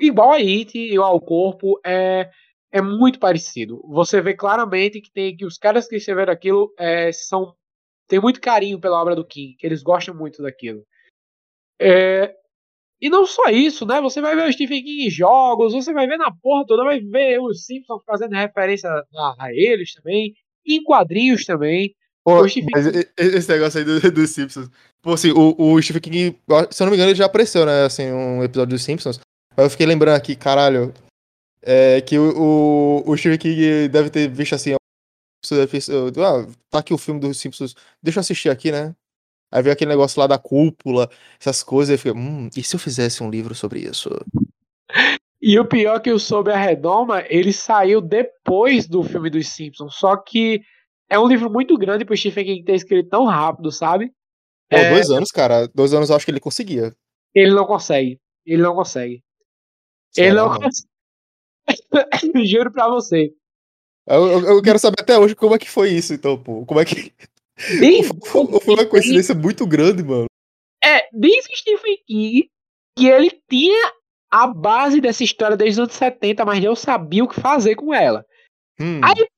Igual a It, igual ao corpo, é, é muito parecido. Você vê claramente que tem que os caras que escreveram aquilo é, são tem muito carinho pela obra do King, que eles gostam muito daquilo. É, e não só isso, né? Você vai ver o Stephen King em jogos, você vai ver na porra toda, vai ver os Simpsons fazendo referência a, a eles também em quadrinhos também. Pô, Stephen... esse negócio aí dos do Simpsons. Pô, assim, o, o Stephen King, se eu não me engano, ele já apareceu, né? Assim, um episódio dos Simpsons. Mas eu fiquei lembrando aqui, caralho. É, que o, o, o Stephen King deve ter visto assim. Ah, tá aqui o filme dos Simpsons. Deixa eu assistir aqui, né? Aí veio aquele negócio lá da cúpula, essas coisas, e hum, e se eu fizesse um livro sobre isso? E o pior é que o Sob a Redoma, ele saiu depois do filme dos Simpsons. Só que é um livro muito grande pro Stephen King ter escrito tão rápido, sabe? Pô, é... dois anos, cara. Dois anos eu acho que ele conseguia. Ele não consegue. Ele não consegue. Será, ele não consegue. Juro pra você. Eu, eu, eu, quero saber até hoje como é que foi isso, então, pô. Como é que. Foi uma coincidência muito grande, mano. É, diz Stephen King que ele tinha a base dessa história desde os anos 70, mas não sabia o que fazer com ela. Hum. Aí,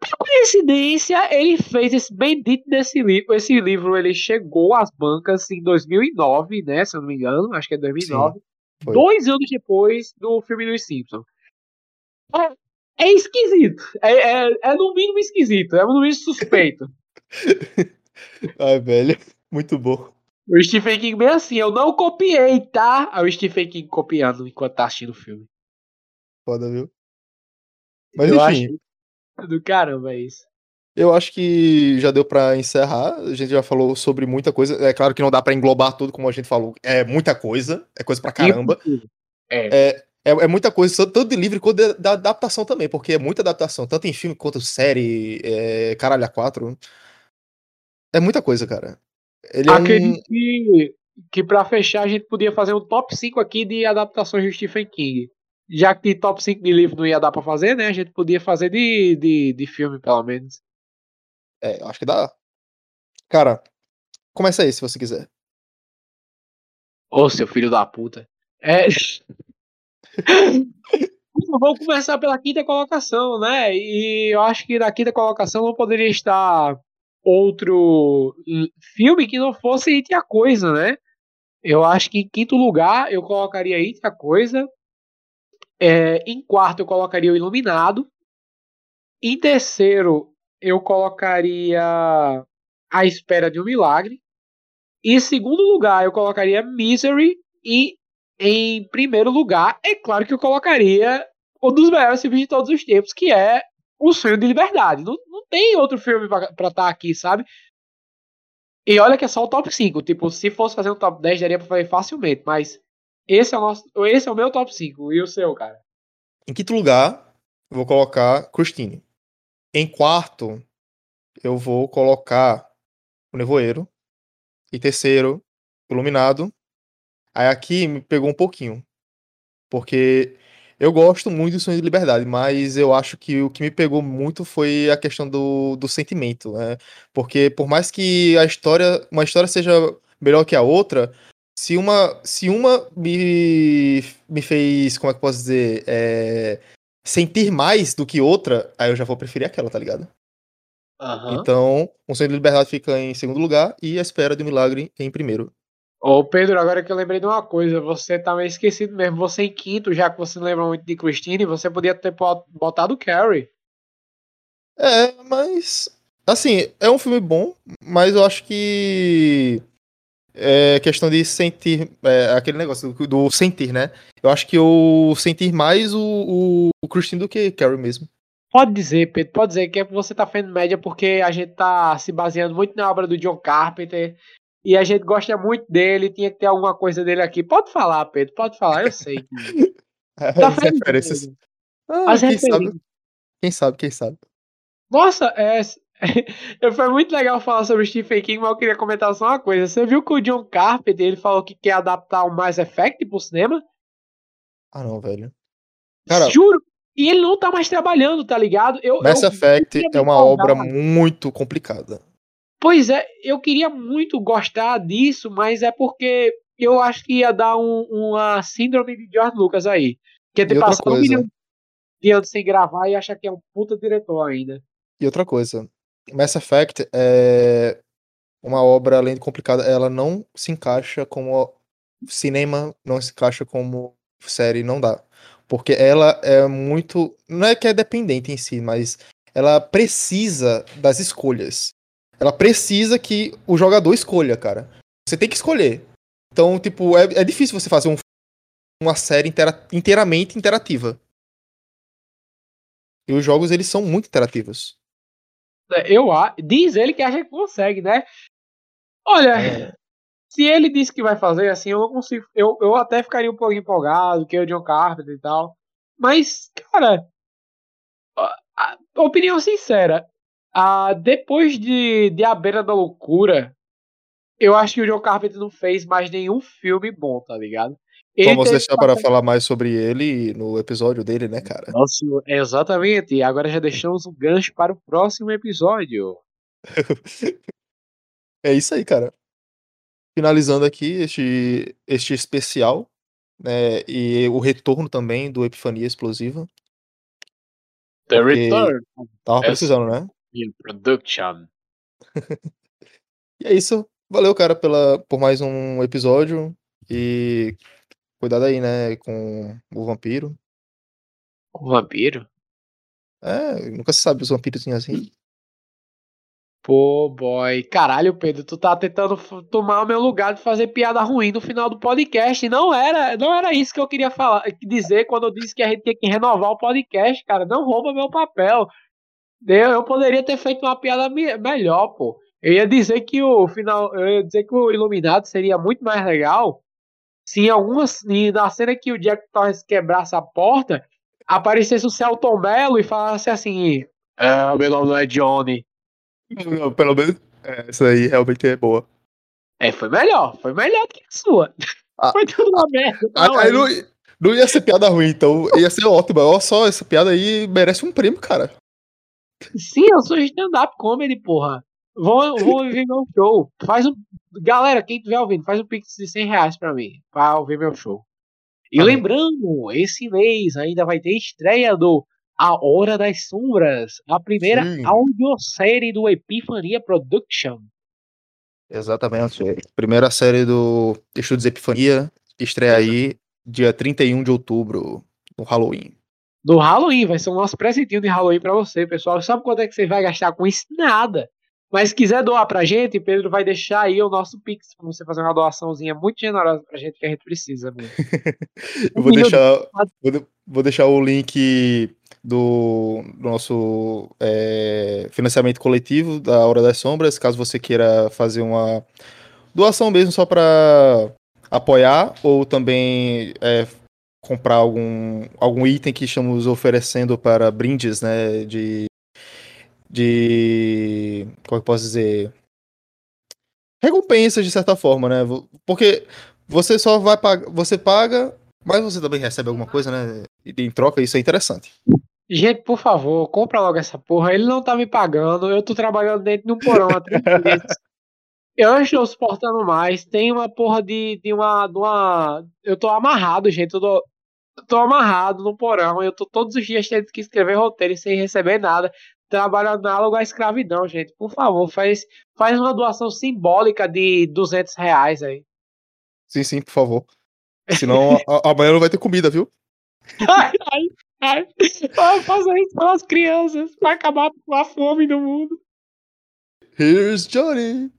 por coincidência, ele fez esse bendito desse livro. Esse livro ele chegou às bancas em 2009, né? Se eu não me engano, acho que é 2009. Sim, dois anos depois do filme dos Simpsons. É, é esquisito. É, é, é, no mínimo esquisito. É no mínimo suspeito. Ai, velho. Muito bom. O Stephen King bem assim, eu não copiei, tá? Aí o Stephen King copiando enquanto tá assistindo o filme. Foda, viu? Mas eu enfim. Acho do caramba isso. Eu acho que já deu para encerrar. A gente já falou sobre muita coisa. É claro que não dá para englobar tudo, como a gente falou. É muita coisa. É coisa pra caramba. É. é. É, é muita coisa, tanto de livre quanto da adaptação também, porque é muita adaptação, tanto em filme quanto série, é, caralho, a quatro. É muita coisa, cara. Ele Acredito é um... que, que pra fechar a gente podia fazer um top 5 aqui de adaptações de Stephen King. Já que top 5 de livro não ia dar pra fazer, né? A gente podia fazer de, de, de filme, pelo menos. É, acho que dá. Cara, começa aí se você quiser. Ô, seu filho da puta. É. Vamos começar pela quinta colocação, né? E eu acho que na quinta colocação não poderia estar outro filme que não fosse It a Coisa, né? Eu acho que em quinto lugar eu colocaria It a Coisa. É, em quarto eu colocaria o Iluminado. Em terceiro eu colocaria A Espera de um Milagre. Em segundo lugar, eu colocaria Misery. E em primeiro lugar, é claro que eu colocaria um dos melhores filmes de todos os tempos, que é O Sonho de Liberdade. Não, não tem outro filme pra estar tá aqui, sabe? E olha que é só o top 5. Tipo, se fosse fazer um top 10, daria pra fazer facilmente. Mas esse é o, nosso, esse é o meu top 5. E o seu, cara? Em quinto lugar, eu vou colocar Christine. Em quarto, eu vou colocar o Nevoeiro. E terceiro, Iluminado. Aí aqui me pegou um pouquinho. Porque eu gosto muito do Sonho de Liberdade, mas eu acho que o que me pegou muito foi a questão do, do sentimento, né? Porque por mais que a história, uma história seja melhor que a outra, se uma, se uma me, me fez, como é que eu posso dizer, é, sentir mais do que outra, aí eu já vou preferir aquela, tá ligado? Uhum. Então, o Sonho de Liberdade fica em segundo lugar e A Espera de um Milagre em primeiro. Ô Pedro, agora que eu lembrei de uma coisa, você tá meio esquecido mesmo, você em quinto, já que você não lembra muito de Christine, você podia ter botado Carrie. É, mas. Assim, é um filme bom, mas eu acho que. É questão de sentir. É, aquele negócio do, do, sentir, né? Eu acho que eu sentir mais o, o, o Christine do que Carrie mesmo. Pode dizer, Pedro, pode dizer que você tá fazendo média porque a gente tá se baseando muito na obra do John Carpenter e a gente gosta muito dele, tinha que ter alguma coisa dele aqui. Pode falar, Pedro, pode falar, eu sei. Que... tá As referências. Ah, As quem, sabe, quem sabe, quem sabe. Nossa, é, foi muito legal falar sobre Stephen King, mas eu queria comentar só uma coisa. Você viu que o John Carpenter ele falou que quer adaptar o Mass Effect pro cinema? Ah, não, velho. Cara, Juro. E ele não tá mais trabalhando, tá ligado? Eu, Mass eu, Effect eu é uma obra muito complicada. Pois é, eu queria muito gostar disso, mas é porque eu acho que ia dar um, uma síndrome de George Lucas aí. Que é ter passado um milhão de anos sem gravar e achar que é um puta diretor ainda. E outra coisa, Mass Effect é uma obra, além de complicada, ela não se encaixa como cinema, não se encaixa como série, não dá. Porque ela é muito. Não é que é dependente em si, mas ela precisa das escolhas. Ela precisa que o jogador escolha, cara. Você tem que escolher. Então, tipo, é, é difícil você fazer um, uma série intera inteiramente interativa. E os jogos, eles são muito interativos. É, eu Diz ele que acha que consegue, né? Olha, é. se ele disse que vai fazer, assim, eu não consigo. Eu, eu até ficaria um pouco empolgado, que é o John Carpenter e tal. Mas, cara, a, a opinião sincera, ah, depois de, de A Beira da Loucura, eu acho que o John Carpenter não fez mais nenhum filme bom, tá ligado? Ele Vamos deixar para falar mais sobre ele no episódio dele, né, cara? Nossa, exatamente. E agora já deixamos um gancho para o próximo episódio. é isso aí, cara. Finalizando aqui este, este especial, né, e o retorno também do Epifania Explosiva. The Return. Tava precisando, né? In production. e é isso. Valeu, cara, pela, por mais um episódio. E cuidado aí, né, com o vampiro. O vampiro? É, nunca se sabe os vampiros assim. Pô, boy. Caralho, Pedro, tu tá tentando tomar o meu lugar de fazer piada ruim no final do podcast. Não era, não era isso que eu queria falar, dizer quando eu disse que a gente tinha que renovar o podcast, cara. Não rouba meu papel. Eu, poderia ter feito uma piada me melhor, pô. Eu ia dizer que o final, eu ia dizer que o Iluminado seria muito mais legal se em algumas na cena que o Jack Torres quebrasse a porta, aparecesse o Celton Mello e falasse assim: "É, meu nome não é Johnny, não, pelo menos é, essa aí realmente é boa. É, foi melhor. Foi melhor do que a sua. Ah, foi tudo uma merda. Não, aí, não, não, ia ser piada ruim, então ia ser ótimo. Olha só, essa piada aí merece um prêmio, cara. Sim, eu sou stand-up comedy, porra. Vou, vou ver meu show. Faz um. Galera, quem estiver ouvindo, faz um pix de 100 reais pra mim, pra ouvir meu show. E ah, lembrando, esse mês ainda vai ter estreia do a Hora das Sombras, a primeira Sim. audiosérie do Epifania Production. Exatamente. Primeira série do Estudos Epifania, estreia aí dia 31 de outubro, no Halloween. Do Halloween, vai ser o nosso presentinho de Halloween para você, pessoal. Sabe quanto é que você vai gastar com isso? Nada. Mas se quiser doar pra gente, Pedro vai deixar aí o nosso Pix pra você fazer uma doaçãozinha muito generosa pra gente que a gente precisa. Eu vou deixar, vou, deixar o link do, nosso é, financiamento coletivo da Hora das Sombras, caso você queira fazer uma doação mesmo só para apoiar ou também é, comprar algum, algum item que estamos oferecendo para brindes, né, de de como é eu posso dizer recompensas de certa forma, né? Porque você só vai pagar, você paga, mas você também recebe alguma coisa, né? Em troca, isso é interessante. Gente, por favor, compra logo essa porra. Ele não tá me pagando. Eu tô trabalhando dentro de um porão há 30 meses. Eu não estou suportando mais. Tem uma porra de, de, uma, de uma. Eu tô amarrado, gente. Eu tô, tô amarrado no porão. Eu tô todos os dias tendo que escrever roteiro sem receber nada. Trabalho análogo à escravidão, gente. Por favor, faz, faz uma doação simbólica de 200 reais aí. Sim, sim, por favor. Senão amanhã não vai ter comida, viu? ai, ai. Vamos fazer isso pelas crianças, pra acabar com a fome no mundo. Here's Johnny.